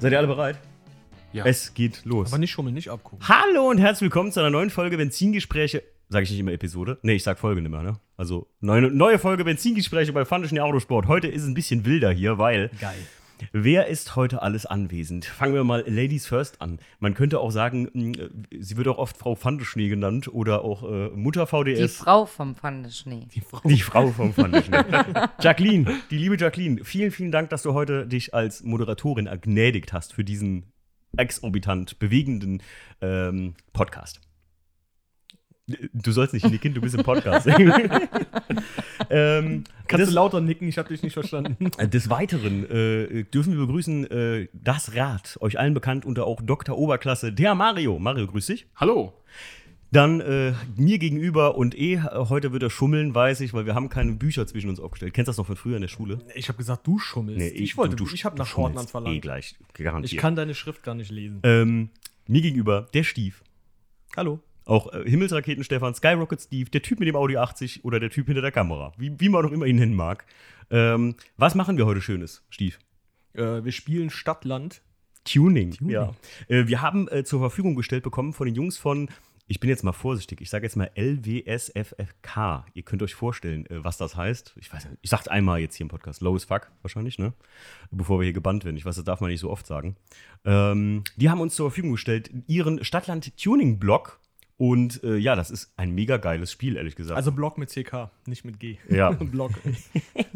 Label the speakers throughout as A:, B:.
A: Seid ihr alle bereit?
B: Ja.
A: Es geht los.
C: Aber nicht schummeln, nicht abgucken.
A: Hallo und herzlich willkommen zu einer neuen Folge Benzingespräche. Sag ich nicht immer Episode? Nee, ich sag Folge nicht mehr, ne? Also, neue, neue Folge Benzingespräche bei Fandischen Autosport. Heute ist es ein bisschen wilder hier, weil.
C: Geil.
A: Wer ist heute alles anwesend? Fangen wir mal Ladies First an. Man könnte auch sagen, mh, sie wird auch oft Frau Fandeschnee genannt oder auch äh, Mutter
D: Die
A: VDS.
D: Frau vom Pfandeschnee.
C: Die Frau.
A: Die Frau vom Fandeschnee. Jacqueline, die liebe Jacqueline, vielen, vielen Dank, dass du heute dich als Moderatorin ergnädigt hast für diesen exorbitant bewegenden ähm, Podcast. Du sollst nicht nicken, du bist im Podcast. ähm,
C: Kannst
A: des,
C: du lauter nicken? Ich habe dich nicht verstanden.
A: des Weiteren äh, dürfen wir begrüßen äh, das Rad, euch allen bekannt unter auch Dr. Oberklasse, der Mario. Mario, grüß dich.
B: Hallo.
A: Dann äh, mir gegenüber und eh, äh, heute wird er schummeln, weiß ich, weil wir haben keine Bücher zwischen uns aufgestellt. Kennst du das noch von früher in der Schule?
C: Ich habe gesagt, du schummelst. ich wollte, ich habe nach Ordnern verlangt.
A: Eh gleich, garantiert.
C: ich kann deine Schrift gar nicht lesen.
A: ähm, mir gegenüber der Stief.
C: Hallo.
A: Auch äh, Himmelsraketen Stefan, Skyrocket Steve, der Typ mit dem Audi 80 oder der Typ hinter der Kamera. Wie, wie man auch immer ihn nennen mag. Ähm, was machen wir heute Schönes, Stief?
C: Äh, wir spielen Stadtland.
A: Tuning.
C: Tuning.
A: Ja. Äh, wir haben äh, zur Verfügung gestellt bekommen von den Jungs von, ich bin jetzt mal vorsichtig, ich sage jetzt mal LWSFFK. Ihr könnt euch vorstellen, äh, was das heißt. Ich weiß nicht, ich sag's einmal jetzt hier im Podcast. Low as fuck, wahrscheinlich, ne? Bevor wir hier gebannt werden. Ich weiß, das darf man nicht so oft sagen. Ähm, die haben uns zur Verfügung gestellt ihren Stadtland-Tuning-Blog. Und äh, ja, das ist ein mega geiles Spiel, ehrlich gesagt.
C: Also Block mit CK, nicht mit G.
A: Ja.
C: Block.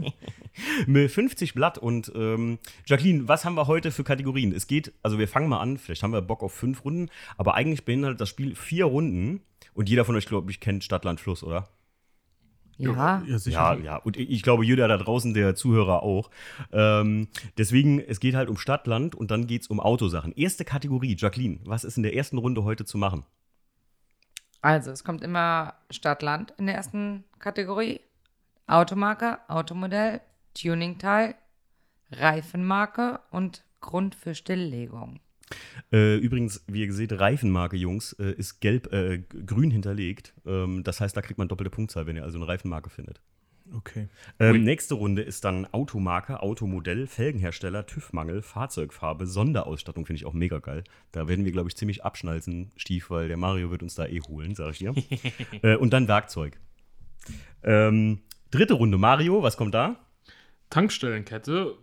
A: mit 50 Blatt. Und ähm, Jacqueline, was haben wir heute für Kategorien? Es geht, also wir fangen mal an, vielleicht haben wir Bock auf fünf Runden, aber eigentlich beinhaltet das Spiel vier Runden. Und jeder von euch, glaube ich, kennt Stadt, Land, Fluss, oder?
D: Ja.
C: Ja.
A: Ja, ja. Und ich glaube, jeder da draußen, der Zuhörer auch. Ähm, deswegen, es geht halt um Stadt, Land und dann geht es um Autosachen. Erste Kategorie, Jacqueline, was ist in der ersten Runde heute zu machen?
D: Also, es kommt immer Stadt-Land in der ersten Kategorie. Automarke, Automodell, Tuningteil, Reifenmarke und Grund für Stilllegung.
A: Äh, übrigens, wie ihr seht, Reifenmarke, Jungs, äh, ist gelb, äh, grün hinterlegt. Ähm, das heißt, da kriegt man doppelte Punktzahl, wenn ihr also eine Reifenmarke findet.
C: Okay.
A: Ähm, nächste Runde ist dann Automarke, Automodell, Felgenhersteller, TÜV-Mangel, Fahrzeugfarbe, Sonderausstattung, finde ich auch mega geil. Da werden wir, glaube ich, ziemlich abschnalzen, Stief, weil der Mario wird uns da eh holen, sage ich dir. äh, und dann Werkzeug. Ähm, dritte Runde, Mario, was kommt da?
B: Tankstellenkette,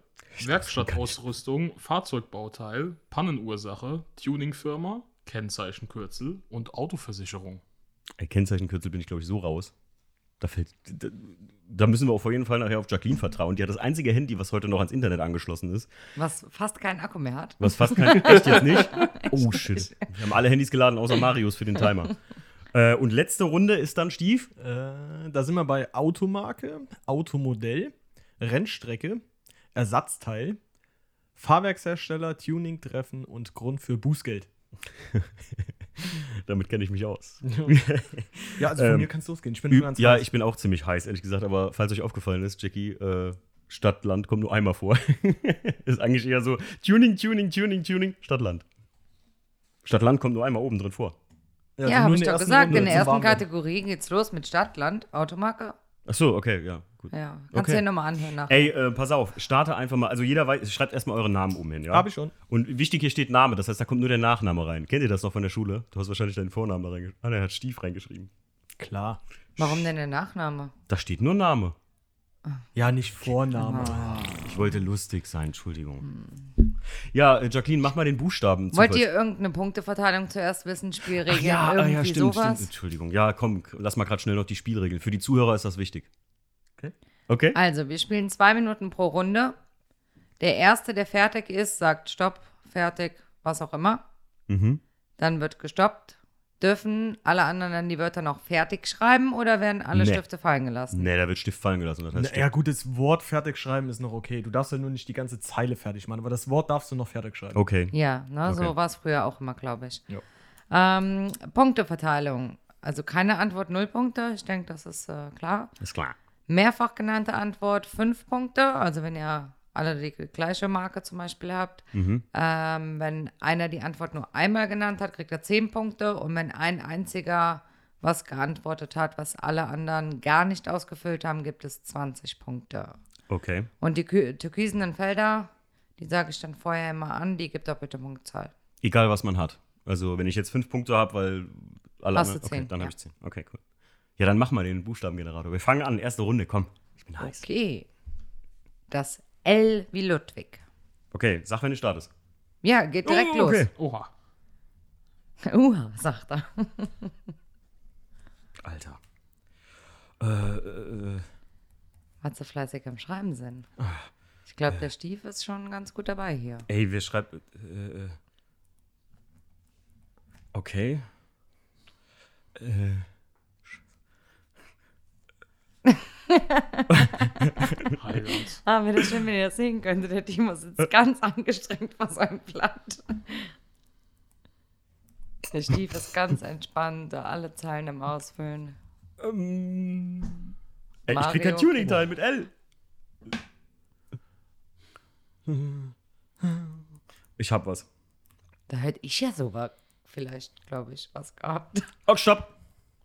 B: Werkstattausrüstung, Fahrzeugbauteil, Pannenursache, Tuningfirma, Kennzeichenkürzel und Autoversicherung.
A: Kennzeichenkürzel bin ich, glaube ich, so raus. Da fällt. Da, da müssen wir auf jeden Fall nachher auf Jacqueline vertrauen. Die hat das einzige Handy, was heute noch ans Internet angeschlossen ist.
D: Was fast keinen Akku mehr hat.
A: Was fast kein. Echt jetzt nicht? Oh shit. Wir haben alle Handys geladen, außer Marius für den Timer. Äh, und letzte Runde ist dann Stief.
C: Äh, da sind wir bei Automarke, Automodell, Rennstrecke, Ersatzteil, Fahrwerkshersteller, Tuning-Treffen und Grund für Bußgeld.
A: Damit kenne ich mich aus.
C: Ja, also von
A: Ähm,
C: mir kann es losgehen. Ich bin ganz
A: ja,
C: heiß.
A: ich bin auch ziemlich heiß, ehrlich gesagt. Aber falls euch aufgefallen ist, Jackie, äh, Stadt, Land kommt nur einmal vor. ist eigentlich eher so Tuning, Tuning, Tuning, Tuning, Stadt, Land. Stadt, Land kommt nur einmal oben drin vor.
D: Ja,
C: also
D: habe
C: nur
D: ich doch gesagt.
C: Runde
D: in der ersten. Kategorie geht's los mit Stadt, Land, Automarke.
A: Ach so, okay, ja, gut.
D: Ja, kannst
A: Okay.
D: du dir nochmal anhören nachher.
A: Ey, äh, pass auf, starte einfach mal. Also jeder weiß, schreibt erstmal euren Namen um hin, ja?
C: Hab ich schon.
A: Und wichtig, hier steht Name, das heißt, da kommt nur der Nachname rein. Kennt ihr das noch von der Schule? Du hast wahrscheinlich deinen Vornamen da reingeschrieben. Ah, der hat Stief reingeschrieben.
C: Klar.
D: Warum denn der Nachname?
A: Da steht nur Name.
C: Ja, nicht Vorname.
A: Ich wollte lustig sein, Entschuldigung. Ja, äh, Jacqueline, mach mal den Buchstaben.
D: Wollt ihr irgendeine Punkteverteilung zuerst wissen? Spielregeln?
A: Ach ja, ah,
D: irgendwie
A: ja, stimmt,
D: sowas?
A: stimmt. Entschuldigung. Ja, komm, lass mal gerade schnell noch die Spielregeln. Für die Zuhörer ist das wichtig.
C: Okay.
A: Okay?
D: Also, wir spielen zwei Minuten pro Runde. Der Erste, der fertig ist, sagt Stopp, fertig, was auch immer.
A: Mhm.
D: Dann wird gestoppt. Dürfen alle anderen dann die Wörter noch fertig schreiben oder werden alle
A: Nee.
D: Stifte fallen gelassen?
A: Nee, da wird Stift fallen gelassen. Das heißt
C: Na, ja, gut, das Wort fertig schreiben ist noch okay. Du darfst ja nur nicht die ganze Zeile fertig machen, aber das Wort darfst du noch fertig schreiben.
A: Okay.
D: Ja, ne, so
A: Okay.
D: war es früher auch immer, glaube ich.
C: Ja.
D: Ähm, Punkteverteilung. Also keine Antwort, null Punkte. Ich denke, das ist äh, klar.
A: Ist klar.
D: Mehrfach genannte Antwort, fünf Punkte. Also wenn ihr alle die gleiche Marke zum Beispiel habt.
A: Mhm.
D: Ähm, wenn einer die Antwort nur einmal genannt hat, kriegt er zehn Punkte. Und wenn ein einziger was geantwortet hat, was alle anderen gar nicht ausgefüllt haben, gibt es 20 Punkte.
A: Okay.
D: Und die türkisenen Felder, Die sage ich dann vorher immer an, die gibt doppelte Punktzahl.
A: Egal, was man hat. Also, wenn ich jetzt fünf Punkte habe, weil alle
D: Hast du
A: anderen-
D: zehn,
A: okay, dann
D: ja.
A: habe ich zehn. Okay, cool. Ja, dann mach mal den Buchstabengenerator. Wir fangen an, erste Runde, komm. Ich bin heiß.
D: Okay. Das L wie Ludwig.
A: Okay, sag, wenn du startest.
D: Ja, geht direkt
A: Oh, okay.
B: Oha.
D: los. Uha, sagt er.
A: Alter. Äh, äh,
D: Hat sie fleißig am Schreiben sind. Ich glaube, der Stief ist schon ganz gut dabei hier.
A: ey, wir schreiben. Äh, äh, okay. Äh.
D: Ah, wäre das schön, wenn ihr das sehen könntet. Der Timo sitzt ganz angestrengt vor seinem Blatt. Der Stief ist ganz entspannt, da alle Zeilen im Ausfüllen.
A: ähm, ey, ich krieg kein Tuning-Teil mit L. Ich hab was.
D: Da hätte ich ja sogar vielleicht, glaube ich, was gehabt.
A: Oh, stopp.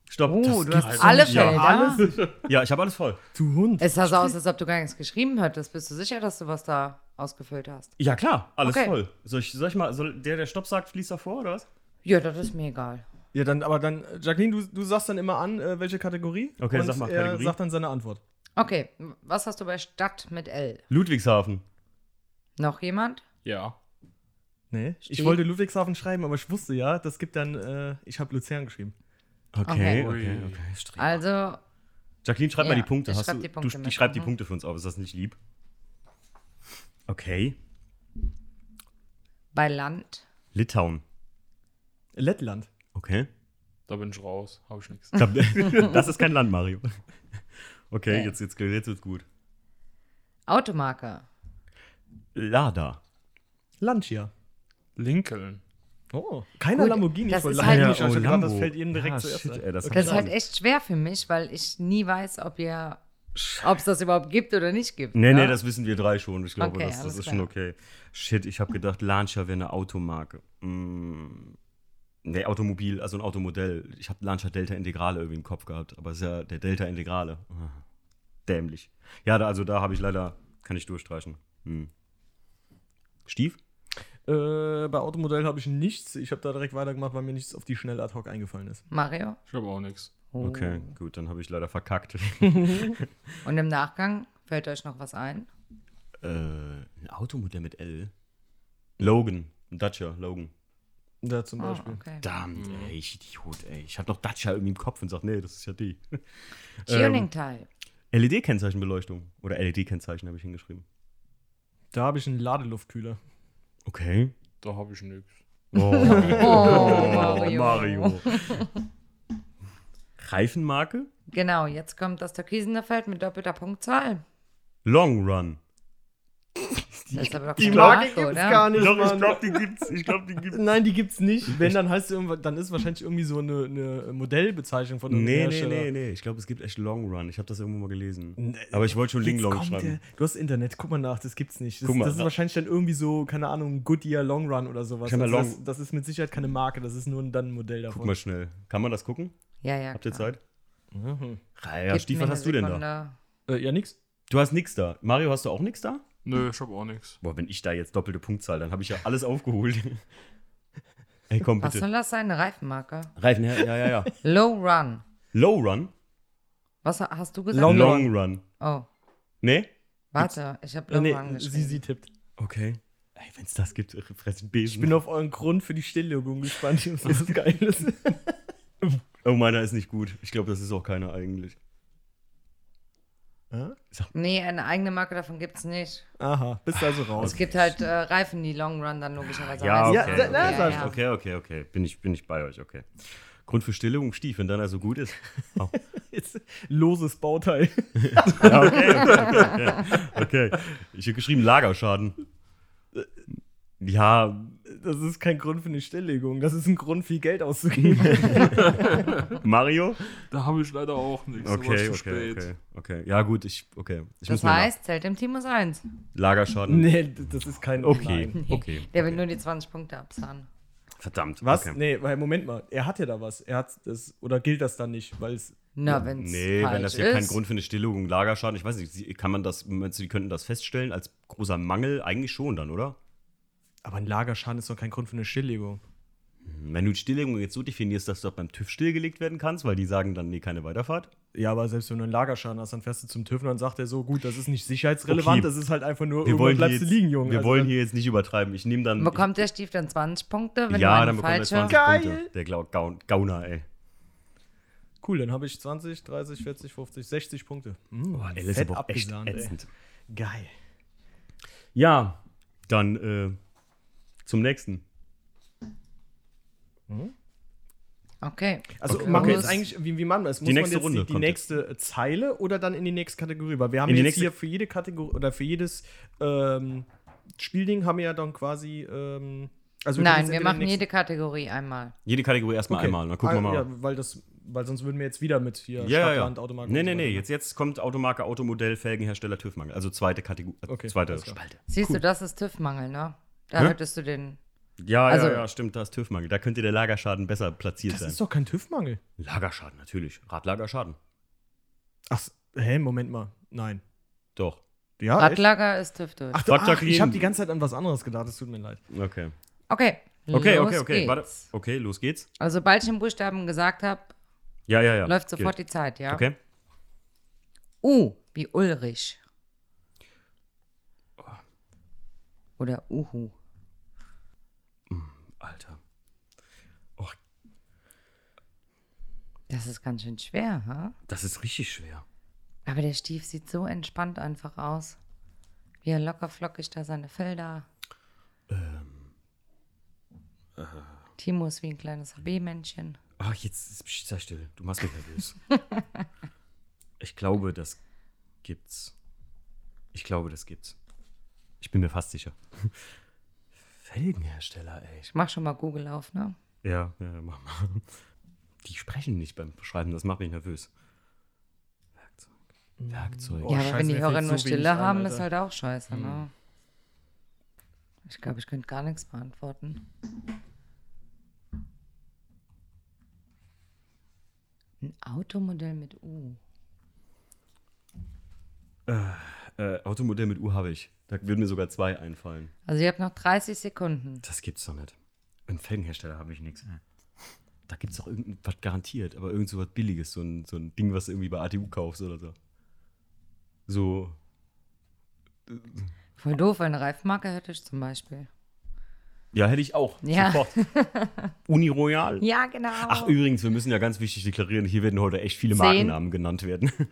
A: Stopp.
D: Oh,
A: Das
D: du hast
A: gibt's
D: alle
A: nicht. ja,
D: Felder.
A: alles. Ja, ich habe alles voll.
C: Du Hund.
D: Es sah so aus, als ob du gar nichts geschrieben hättest. Bist du sicher, dass du was da ausgefüllt hast?
A: Ja, klar, alles
D: Okay.
A: voll. Soll ich, soll ich mal, soll der, der Stopp sagt, fließt davor, oder was?
D: Ja, das ist mir egal.
C: Ja, dann, aber dann, Jacqueline, du, du sagst dann immer an, äh, welche Kategorie.
A: Okay,
C: und
A: sag mal
C: er
A: Kategorie.
C: sagt dann seine Antwort.
D: Okay, was hast du bei Stadt mit L?
A: Ludwigshafen.
D: Noch jemand?
B: Ja.
C: Nee. Ich
D: Steht-
C: wollte Ludwigshafen schreiben, aber ich wusste ja, das gibt dann, äh, ich habe Luzern geschrieben.
A: Okay,
D: Okay.
A: okay, okay.
D: Also,
A: Jacqueline, schreib mal
D: Ja,
A: die Punkte.
D: ich
A: Hast
D: schreib
A: du,
D: die Punkte
A: du,
D: mit,
A: die schreibt die
D: mhm.
A: Punkte für uns auf. Ist das nicht lieb? Okay.
D: bei Land.
A: Litauen.
C: Lettland.
A: Okay.
B: Da bin ich raus. Hab ich nichts.
A: Ich das ist kein Land, Mario. Okay,
D: Okay.
A: jetzt, jetzt, jetzt wird's gut.
D: Automarke.
A: Lada.
C: Lancia.
B: Lincoln.
C: Oh, keiner
D: Gut,
C: Lamborghini.
D: das
C: voll
D: ist
C: Lamborghini.
D: halt-
A: Ja, oh,
C: grad, das fällt jedem direkt
A: Ja,
C: zuerst
A: shit, ey, das
C: Okay.
D: Das ist halt echt schwer für mich, weil ich nie weiß, ob ihr, ob es das überhaupt gibt oder nicht gibt.
A: Nee,
D: ja?
A: nee, das wissen wir drei schon. Ich glaube,
D: Okay,
A: das, das ist
D: klar.
A: schon okay. Shit, ich habe gedacht, Lancia wäre eine Automarke. Mm. Nee, Automobil, also ein Automodell. Ich habe Lancia Delta Integrale irgendwie im Kopf gehabt, aber es ist ja der Delta Integrale. Dämlich. Ja, da, also da habe ich leider, kann ich durchstreichen. Hm. Stief?
C: Äh, bei Automodell habe ich nichts. Ich habe da direkt weitergemacht, weil mir nichts auf die schnell ad hoc eingefallen ist.
D: Mario.
B: Ich habe auch nichts.
D: Oh.
A: Okay, gut, dann habe ich leider verkackt.
D: Und im Nachgang fällt euch noch was ein?
A: äh, ein Automodell mit L. Logan, ein Dacia, Logan.
C: Da zum
D: Oh,
C: Beispiel.
D: okay.
A: Verdammt, ey, ich Idiot, ey. Ich habe noch Dacia irgendwie im Kopf und sag, nee, das ist ja die.
D: Tuning-Teil.
A: LED-Kennzeichenbeleuchtung. Oder LED-Kennzeichen habe ich hingeschrieben.
C: Da habe ich einen Ladeluftkühler.
A: Okay.
B: Da habe ich nichts.
A: Oh,
D: Oh, Mario.
A: Mario. Reifenmarke?
D: Genau, jetzt kommt das türkisene Feld mit doppelter Punktzahl.
A: Long Run.
D: Das ist aber doch
C: Die Marke gibt's
D: oder?
C: gar nicht, Mann.
A: die gibt's. Ich glaube, die gibt's.
C: Nein, die gibt's nicht. Wenn, dann heißt dann ist wahrscheinlich irgendwie so eine, eine Modellbezeichnung von einem
A: Nee, nee,
C: Hersteller.
A: nee, nee. Ich glaube, es gibt echt Long Run. Ich habe das irgendwo mal gelesen.
C: Nee,
A: Aber ich wollte schon Ling Long schreiben.
C: der- Du hast Internet, guck mal nach, das gibt's nicht. Das,
A: Guck mal,
C: das ist wahrscheinlich dann irgendwie so, keine Ahnung, Goodyear Long Run oder sowas.
A: Kann man
C: Also
A: Long-
C: das, das ist mit Sicherheit keine Marke, das ist nur dann ein Modell davon.
A: Guck mal schnell. Kann man das gucken?
D: Ja, ja.
A: Habt ihr
D: klar.
A: Zeit?
C: Mhm.
A: Ja, Stief, was hast du denn da?
C: Äh, ja, nix.
A: Du hast nix da. Mario, hast du auch nix da?
B: Nö, ich habe auch nichts.
A: Boah, wenn ich da jetzt doppelte Punktzahl, dann habe ich ja alles aufgeholt. Ey, komm
D: Was
A: bitte.
D: soll das sein? Eine Reifenmarke?
A: Reifen, ja, ja, ja. ja.
D: Low Run.
A: Low Run?
D: Was ha- hast du gesagt?
C: Long
A: Long Run.
D: Oh,
A: Nee?
D: warte, ich habe Low
C: nee,
D: Run
C: sie,
D: geschrieben.
C: sie tippt.
A: Okay. Ey, wenn es das gibt, äh, fress einen Besen.
C: Ich bin auf euren Grund für die Stilllegung gespannt, was ist.
A: oh, meiner ist nicht gut. Ich glaube, das ist auch keiner eigentlich.
D: Nee, eine eigene Marke davon gibt's nicht.
C: Aha, bist also raus.
D: Es gibt halt äh, Reifen, die Long Run dann logischerweise
A: Ja,
D: heißen.
A: okay.
C: Ja,
D: ja, ja.
A: Okay, okay, okay. Bin ich, bin ich bei euch, okay. Grund für Stilllegung, Stief, wenn deiner so gut ist. Oh.
C: Jetzt, loses Bauteil.
A: Ja, okay, okay, okay, okay. okay. Ich habe geschrieben Lagerschaden. Ja,
C: Das ist kein Grund für eine Stilllegung. Das ist ein Grund, viel Geld auszugeben.
A: Mario?
B: Da habe ich leider auch nichts.
A: Okay,
B: zu
A: okay,
B: spät.
A: okay, okay. Ja, gut, ich, okay. Ich
D: Das heißt, zählt dem Team 1.
A: nach- Lagerschaden.
C: nee, das ist kein.
A: Okay,
C: Nein.
A: okay.
D: Der will nur die 20 Punkte abzahlen.
A: Verdammt.
C: Was?
A: Okay.
C: Nee, weil, Moment mal. Er hat ja da was. Er hat das. Oder gilt das dann nicht? Weil es.
D: Na, wenn es
A: Nee, wenn das ja
D: ist.
A: kein Grund für eine Stilllegung, Lagerschaden, ich weiß nicht, kann man das, meinst du, die könnten das feststellen als großer Mangel? Eigentlich schon dann, oder?
C: Aber ein Lagerschaden ist doch kein Grund für eine Stilllegung.
A: Wenn du Stilllegung jetzt so definierst, dass du auch beim TÜV stillgelegt werden kannst, weil die sagen dann, nee, keine Weiterfahrt.
C: Ja, aber selbst wenn du einen Lagerschaden hast, dann fährst du zum TÜV und dann sagt er so, gut, das ist nicht sicherheitsrelevant,
A: Okay.
C: das ist halt einfach nur,
A: Wir wollen, hier
C: bleibst
A: jetzt,
C: du liegen, Junge.
A: wir
C: Also
A: wollen hier jetzt nicht übertreiben. Ich nehme dann.
D: Bekommt der Stief dann 20 Punkte, wenn
A: ja,
D: du
A: dann
D: eine
A: bekommt er
D: falsche...
A: 20
C: Geil.
A: Punkte. Der Glau- Gaun, Gauner, ey.
C: Cool, dann habe ich 20, 30, 40, 50, 60 Punkte. Mm,
A: Boah, L ist
C: fett
A: aber echt
C: ey.
A: ätzend.
C: Geil.
A: Ja, dann äh, zum nächsten.
D: Okay.
C: Also
A: Okay.
C: machen wir jetzt eigentlich, wie, wie machen wir es? Muss
A: Die
C: man
A: nächste
C: jetzt
A: Runde
C: die, die nächste Zeile oder dann in die nächste Kategorie? Weil wir haben
A: In die
C: jetzt
A: nächste-
C: hier für jede Kategorie oder für jedes ähm, Spielding haben wir ja dann quasi. Ähm, also können
D: Nein,
C: jetzt
D: wir machen jede Kategorie einmal.
A: Jede Kategorie erstmal
C: Okay.
A: einmal, dann gucken wir
C: Ah,
A: mal.
C: Ja, weil, das, weil sonst würden wir jetzt wieder mit hier
A: Ja, ja, ja.
C: Automarke.
A: Nee, nee, nee.
C: weiter.
A: Jetzt, jetzt kommt Automarke, Automodell, Felgenhersteller, TÜV-Mangel. Also zweite Kategorie. Äh,
C: Okay,
A: zweite. Spalte.
D: Siehst
A: Cool.
D: du, das ist TÜV-Mangel, ne? Da
A: Hä?
D: hättest du den...
A: Ja,
D: Also-
A: ja, ja, stimmt, da ist TÜV-Mangel. Da könnte der Lagerschaden besser platziert
C: Das
A: sein.
C: ist doch kein TÜV-Mangel.
A: Lagerschaden, natürlich. Radlagerschaden.
C: Ach, hä, Moment mal. Nein.
A: Doch.
C: Ja, echt?
D: Radlager ist TÜV durch.
C: Ach, ach
A: Jacqueline.
C: ich habe die ganze Zeit an was anderes gedacht, es tut mir leid.
A: Okay.
D: Okay.
A: Okay,
D: los
A: okay, okay.
D: Geht's.
A: Warte. Okay, los geht's.
D: Also, sobald ich den Buchstaben gesagt habe,
A: Ja, ja, ja.
D: läuft sofort
A: Gilt.
D: die Zeit, ja?
A: Okay.
D: U, wie Ulrich. Oder Uhu.
A: Alter.
D: Das ist ganz schön schwer, ha?
A: Das ist richtig schwer.
D: Aber der Stief sieht so entspannt einfach aus. Wie er locker flockig da seine Felder.
A: Ähm.
D: Timo ist wie ein kleines HB-Männchen.
A: Ach, jetzt sei still. Du machst mich nervös. ich glaube, das gibt's. Ich glaube, das gibt's. Ich bin mir fast sicher. Felgenhersteller, ey.
D: Ich mach schon mal Google auf, ne?
A: Ja, ja, mach mal. Die sprechen nicht beim Schreiben, das macht mich nervös. Werkzeug. Werkzeug.
C: Boah,
D: ja, aber
C: scheiße,
D: wenn die Hörer nur
C: so
D: Stille haben,
C: Alter.
D: ist halt auch scheiße, ne? Ich glaube, ich könnte gar nichts beantworten. Ein Automodell mit U.
A: Äh, Automodell mit U habe ich. Da würden mir sogar zwei einfallen.
D: Also ihr habt noch 30 Sekunden.
A: Das gibt's doch nicht. Ein Felgenhersteller habe ich nichts. Da gibt's doch irgendwas garantiert, aber irgend so was Billiges, so ein, so ein Ding, was du irgendwie bei ATU kaufst oder so. So.
D: Voll doof, eine Reifmarke hätte ich zum Beispiel.
A: Ja, hätte ich auch.
D: Ja.
A: Sofort. Uni Royal.
D: Ja, genau.
A: Ach, übrigens, wir müssen ja ganz wichtig deklarieren, hier werden heute echt viele
D: Zehn.
A: Markennamen genannt werden.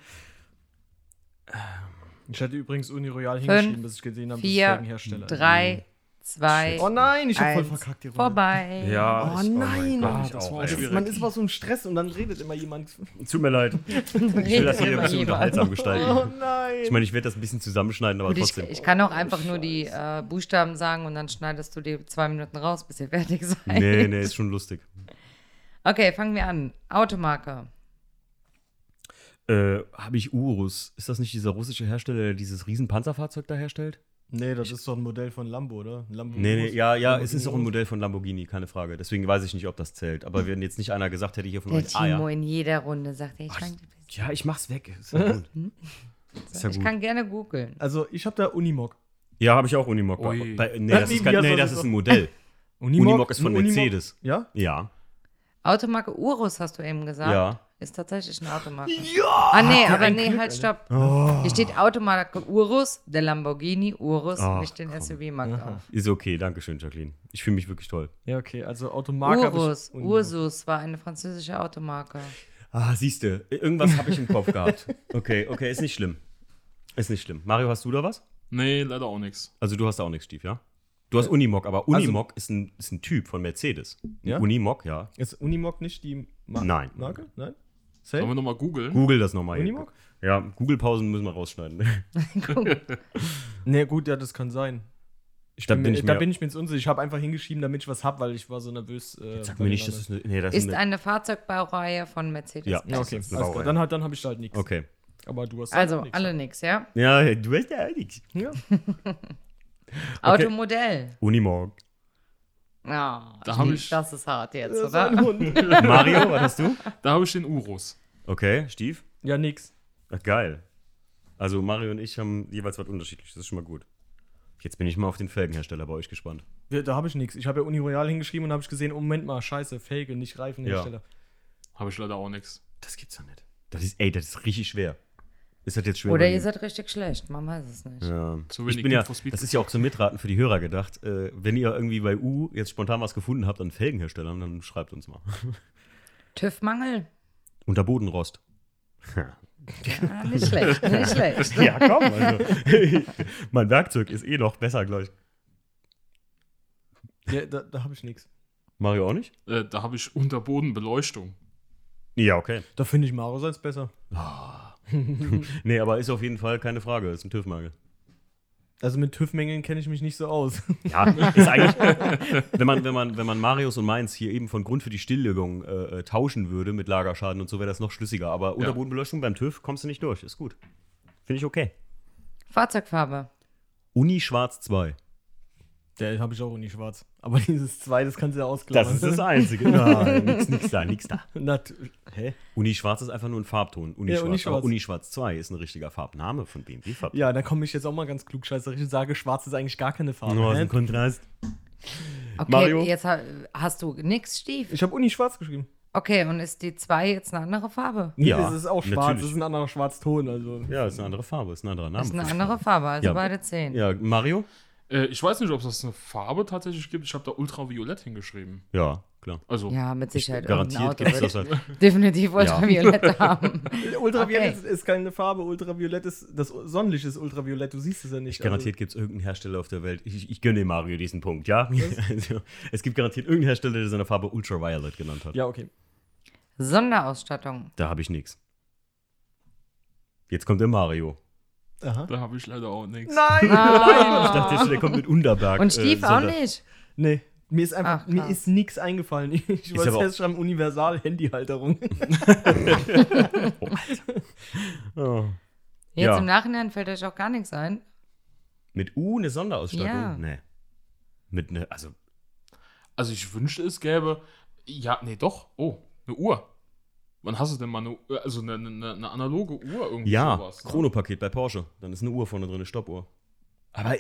C: Ich hatte übrigens Uni Royal hingeschrieben, bis ich gesehen habe, dass es
D: vier,
C: ist.
D: drei, zwei,
C: Oh nein, ich habe voll verkackt die Runde.
D: vorbei.
A: Ja.
C: Oh
A: ich-
C: nein,
A: mein
C: oh,
A: Gott,
B: das
A: auch,
B: war schwierig.
C: Man ist was so ein Stress und dann redet immer jemand.
A: Tut mir leid. Ich will das hier ein bisschen unterhaltsam gestalten.
C: Oh nein.
A: Ich meine, ich werde das ein bisschen zusammenschneiden, aber
D: Gut, ich,
A: trotzdem.
D: ich kann auch einfach nur die äh, Buchstaben sagen und dann schneidest du die zwei Minuten raus, bis ihr fertig seid.
A: Nee, nee, ist schon lustig.
D: Okay, fangen wir an. Automarke.
A: Äh, habe ich Urus. Ist das nicht dieser russische Hersteller, der dieses riesen Panzerfahrzeug da herstellt?
C: Nee, das ist doch ein Modell von Lambo, oder? Lambo
A: Nee, nee, ja, ja, es ist auch ein. Modell von Lamborghini, keine Frage. Deswegen weiß ich nicht, ob das zählt. Aber wenn jetzt nicht einer gesagt hätte hier von
D: Der
A: euch, ah
D: Timo
A: ja.
D: in jeder Runde sagt, ey, ich, kann,
A: Ja, ich mach's weg. Ist ja gut. Ist ja
D: ich
A: gut.
D: kann gerne googeln.
C: Also, ich habe da Unimog.
A: Ja, habe ich auch Unimog. Bei, bei, nee, das ist, kein, nee,
C: das
A: ist ein Modell. Unimog ist von
C: Unimog?
A: Mercedes.
C: Ja?
A: Ja,
D: Automarke Urus, hast du eben gesagt.
A: ja.
D: Ist tatsächlich eine Automarke. Ja! Ah, nee, aber nee, halt, stopp. Hier steht Automarke Urus, der Lamborghini Urus,
A: Ach,
D: nicht den SUV-Markt auf.
A: Ist okay, danke schön, Jacqueline. Ich fühle mich wirklich toll.
C: Ja, okay. Also, Automarke. hab ich
D: Urus,
C: Unimog.
D: Ursus war eine französische Automarke.
A: Ah, siehst du, irgendwas habe ich im Kopf gehabt. Okay, okay, ist nicht schlimm. Ist nicht schlimm. Mario, hast du da was?
B: Nee, leider auch nichts.
A: Also du hast da auch nichts, Stief, ja? Du hast Unimog, aber Unimog ist, ein, ist ein Typ von Mercedes.
C: Ja?
A: Unimog, ja.
C: Ist Unimog nicht die Mar
A: Nein.
C: Marke? Nein?
B: Sollen wir
C: Safe?
B: nochmal googeln?
A: Google das nochmal.
C: Unimog?
A: Ja, Google-Pausen müssen wir rausschneiden.
C: Nee, gut, ja, das kann sein. Ich
A: Da
C: bin,
A: bin
C: mir,
A: ich
C: da
A: mir-
C: bin ich mir jetzt unsicher. Ich habe einfach hingeschrieben, damit ich was hab, weil ich war so nervös. Äh,
A: Sag mir nicht, das ist eine. Nee, das
D: Ist
A: ist eine.
D: eine Fahrzeugbaureihe von Mercedes.
A: Ja.
C: Ja, okay.
A: Das ist
C: Alles
A: eine
C: klar. Dann, hat- dann habe ich halt nichts.
A: Okay.
C: Aber du hast
D: Also,
C: halt
D: alle nix, ja?
A: Ja, du hast ja nichts.
C: Ja.
D: Automodell.
A: Unimog.
D: Ja,
B: Da hab ich-
D: das ist hart jetzt,
C: Das ist ein
D: oder?
C: Hund.
A: Mario, was hast du?
B: Da habe ich den Urus.
A: Okay, Stief?
C: Ja, nix.
A: Ach, geil. Also Mario und ich haben jeweils was unterschiedliches. Das ist schon mal gut. Jetzt bin ich mal auf den Felgenhersteller bei euch gespannt.
C: Ja, Da habe ich nichts. Ich habe ja Uni Royal hingeschrieben und habe ich gesehen, oh, Moment mal, scheiße, Felge, nicht Reifenhersteller.
B: Habe ich leider auch nichts.
A: Das gibt's doch nicht. Das ist, ey, das ist richtig schwer. Ist das jetzt schwer?
D: Oder ihr seid richtig schlecht, man weiß es nicht.
A: Ja.
B: Zu
A: ich
B: wenig
A: bin ja, das ist ja auch zum Mitraten für die Hörer gedacht. Äh, wenn ihr irgendwie bei U jetzt spontan was gefunden habt an Felgenherstellern, dann schreibt uns mal.
D: TÜV-Mangel?
A: Unter Bodenrost.
D: Ja, nicht schlecht, nicht schlecht.
A: ja, komm, also. mein Werkzeug ist eh noch besser gleich.
C: Ja, da, da habe ich nichts.
A: Mario auch nicht?
B: Äh, da habe ich Unterbodenbeleuchtung.
A: Ja, okay.
C: Da finde ich Mario als besser.
A: Nee, aber ist auf jeden Fall keine Frage. Ist ein TÜV-Mangel.
C: Also mit TÜV-Mängeln kenne ich mich nicht so aus.
A: Ja, ist eigentlich, wenn man, wenn man, wenn man Marius und Mainz hier eben von Grund für die Stilllegung äh, äh, tauschen würde mit Lagerschaden und so, wäre das noch schlüssiger. Aber Unterbodenbeleuchtung beim TÜV kommst du nicht durch. Ist gut. Finde ich okay.
D: Fahrzeugfarbe?
A: Uni Schwarz 2.
C: Der habe ich auch Uni schwarz. Aber dieses zwei, das kannst du ja ausklammern.
A: Das ist das Einzige. Nein, nix, nix da, nix da.
C: Nat Hä?
A: Uni Schwarz ist einfach nur ein Farbton. Uni,
C: Ja,
A: Schwarz.
C: Uni
A: Aber
C: Schwarz.
A: Uni Schwarz 2 ist ein richtiger Farbname von BMW. Farb.
C: Ja, dann komme ich jetzt auch mal ganz klugscheißerig und sage, schwarz ist eigentlich gar keine Farbe.
A: Nur aus dem Kontrast.
D: Okay,
A: Mario?
D: jetzt ha hast du nix, Stief.
C: ich habe Uni schwarz geschrieben.
D: Okay, und ist die 2 jetzt eine andere Farbe?
C: Nee,
A: Ja,
C: es ist auch schwarz,
A: natürlich.
C: es ist ein anderer Schwarzton. Also.
A: Ja, ist eine andere Farbe, ist ein anderer Name.
D: Ist eine andere Farbe, also
A: Ja.
D: beide 10.
A: Ja, Mario?
B: Äh, ich weiß nicht, ob es das eine Farbe tatsächlich gibt. Ich habe da Ultraviolett hingeschrieben.
A: Ja, klar.
B: Also,
D: Ja, mit Sicherheit.
A: Garantiert gibt es das halt.
D: definitiv Ultraviolett haben.
C: Ultraviolett
D: Okay.
C: ist keine Farbe, Ultraviolett ist das Sonnenlicht ist Ultraviolett, du siehst es ja nicht.
A: Garantiert gibt es irgendeinen Hersteller auf der Welt. Ich, ich gönne dem Mario diesen Punkt, ja? Also, es gibt garantiert irgendeinen Hersteller, der seine Farbe Ultraviolet genannt hat.
C: Also, ja, okay.
D: Sonderausstattung.
A: Da habe ich nichts. Jetzt kommt der Mario.
C: Aha.
B: da habe ich leider auch nichts.
C: Nein!
A: Ich dachte jetzt, der kommt mit Unterberg.
D: Und Stief
A: äh,
D: auch nicht.
C: Nee, mir ist einfach,
D: Ach,
C: mir ist nichts eingefallen. Ich
A: aber
C: wollte
A: auch-
C: festschreiben, Universal-Handyhalterung.
A: Oh.
D: Jetzt
A: Ja.
D: im Nachhinein fällt euch auch gar nichts ein.
A: Mit U eine Sonderausstattung?
D: Ja.
A: Nee. Mit ne, also
B: Also ich wünschte, es gäbe. Ja, nee, doch. Oh, eine Uhr. Wann hast du denn mal eine, also eine, eine, eine analoge Uhr irgendwie
A: ja,
B: sowas? ne?
A: Chronopaket bei Porsche. Dann ist eine Uhr vorne drin, eine Stoppuhr. Aber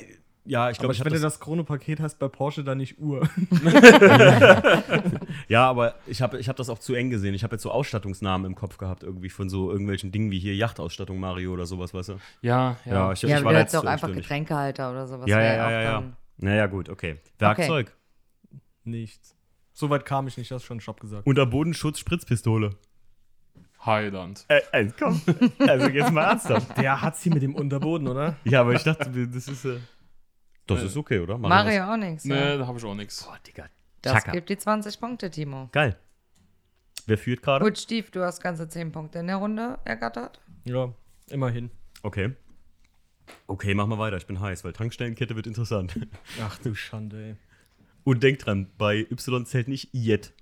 A: ja, ich glaube, ich
C: wenn
A: habe
C: du
A: das,
C: das Chrono-Paket hast bei Porsche, dann nicht Uhr.
A: Ja, aber ich habe ich hab das auch zu eng gesehen. Ich habe jetzt so Ausstattungsnamen im Kopf gehabt, irgendwie von so irgendwelchen Dingen wie hier Yachtausstattung Mario oder sowas, weißt du?
B: Ja, ja.
A: ich,
D: Ja,
A: ich
D: aber du
A: da
D: hättest
A: jetzt
D: auch einfach. Getränkehalter oder sowas.
A: Ja, ja, ja, ja, ja. Naja, gut, okay. Werkzeug.
C: Nichts. So weit kam ich nicht, hast schon Shop gesagt.
A: Unterbodenschutz, Spritzpistole.
B: Highland.
A: Äh, äh, komm. Also jetzt mal ernsthaft.
C: Der hat sie mit dem Unterboden, oder?
A: Ja, aber ich dachte, das ist. Äh, das
B: Äh,
A: ist okay, oder? Machen wir
D: Mario auch nichts.
B: Nee,
D: Ja.
B: da habe ich auch nichts.
A: das. Boah, Digga.
D: Das
A: Chaka.
D: gibt die 20 Punkte, Timo.
A: Geil. Wer führt gerade?
D: Gut, Stief, du hast ganze 10 Punkte in der Runde ergattert.
C: Ja, immerhin.
A: Okay. Okay, machen wir weiter. Ich bin heiß, weil Tankstellenkette wird interessant.
C: Ach du Schande, ey.
A: Und denkt dran, bei Y zählt nicht Jet.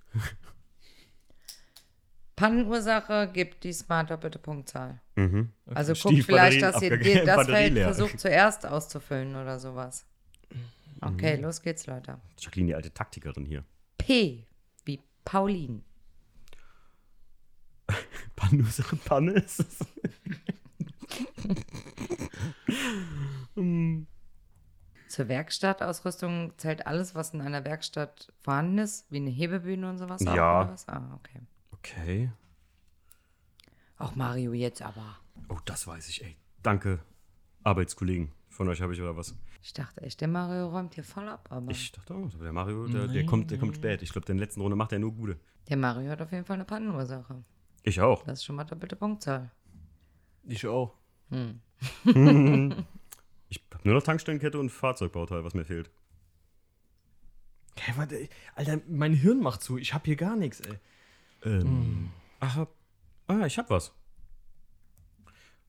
D: Pannenursache gibt diesmal doppelte Punktzahl.
A: Mhm.
D: Also
A: Stief,
D: guckt vielleicht, dass ihr das
A: Batterie
D: Feld
A: leer.
D: versucht zuerst auszufüllen oder sowas. Okay,
A: Mhm.
D: los geht's, Leute.
A: Jacqueline, die alte Taktikerin hier.
D: P wie Pauline.
A: Pannursache Panne ist es. Hm.
D: Zur Werkstattausrüstung zählt alles, was in einer Werkstatt vorhanden ist, wie eine Hebebühne und sowas auch,
A: Ja.
D: oder was? Ah, okay.
A: Okay.
D: Auch Mario jetzt aber.
A: Oh, das weiß ich, ey. Danke, Arbeitskollegen. Von euch habe ich oder was?
D: Ich dachte echt, der Mario räumt hier voll ab, aber
A: Ich dachte auch, der Mario, der, der, kommt, der kommt spät. Ich glaube, in der letzten Runde macht er nur gute.
D: der Mario hat auf jeden Fall eine Pannenursache.
A: Ich auch.
D: Das ist schon mal doppelte Punktzahl.
C: Ich auch.
A: Ich habe nur noch Tankstellenkette und Fahrzeugbauteil, was mir fehlt.
C: Hä, warte, ey. Alter, mein Hirn macht zu. Ich hab hier gar nichts, ey.
A: Ähm, ach, ah, ich hab was.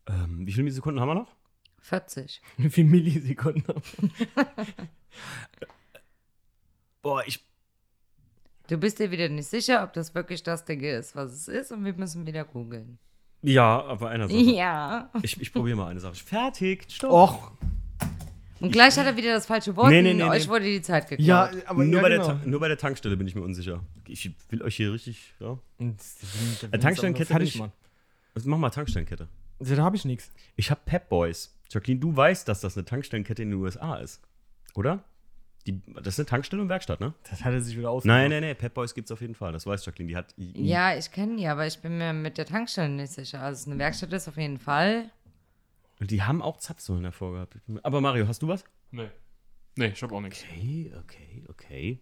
A: Ähm, wie viele Millisekunden haben wir noch?
D: 40.
C: Wie viele Millisekunden?
A: Boah, ich.
D: Du bist dir wieder nicht sicher, ob das wirklich das Ding ist, was es ist, und wir müssen wieder googeln.
A: Ja, aber einer Sache.
D: Ja.
A: Ich, ich probiere mal eine Sache. Fertig, stopp.
C: Och.
D: Und gleich hat er wieder das falsche Wort
A: Nee, nee, nee,
D: euch
A: nee.
D: wurde die Zeit geklaut.
C: Ja, aber
A: nur,
C: ja,
A: bei
C: genau.
A: der Ta- nur bei der Tankstelle bin ich mir unsicher. Ich will euch hier richtig. Ja. Äh, Tankstellenkette
C: fertig,
A: ich-
C: Mann.
A: Also mach mal Tankstellenkette.
C: Da habe ich nichts.
A: Ich habe Pep Boys. Jacqueline, du weißt, dass das eine Tankstellenkette in den USA ist. Oder? Die, das ist eine Tankstelle und Werkstatt, ne?
C: Das hat er sich wieder aus.
A: Nein, nein, nein. Pep Boys gibt's auf jeden Fall. Das weiß Jacqueline. Die hat.
D: Ja, ich kenne die, aber ich bin mir mit der Tankstelle nicht sicher. Also eine Werkstatt ist auf jeden Fall.
A: Und die haben auch Zapfsäulen davor gehabt. Aber Mario, hast du was?
B: Nee. Nee, ich hab auch nichts.
A: Okay, okay, okay.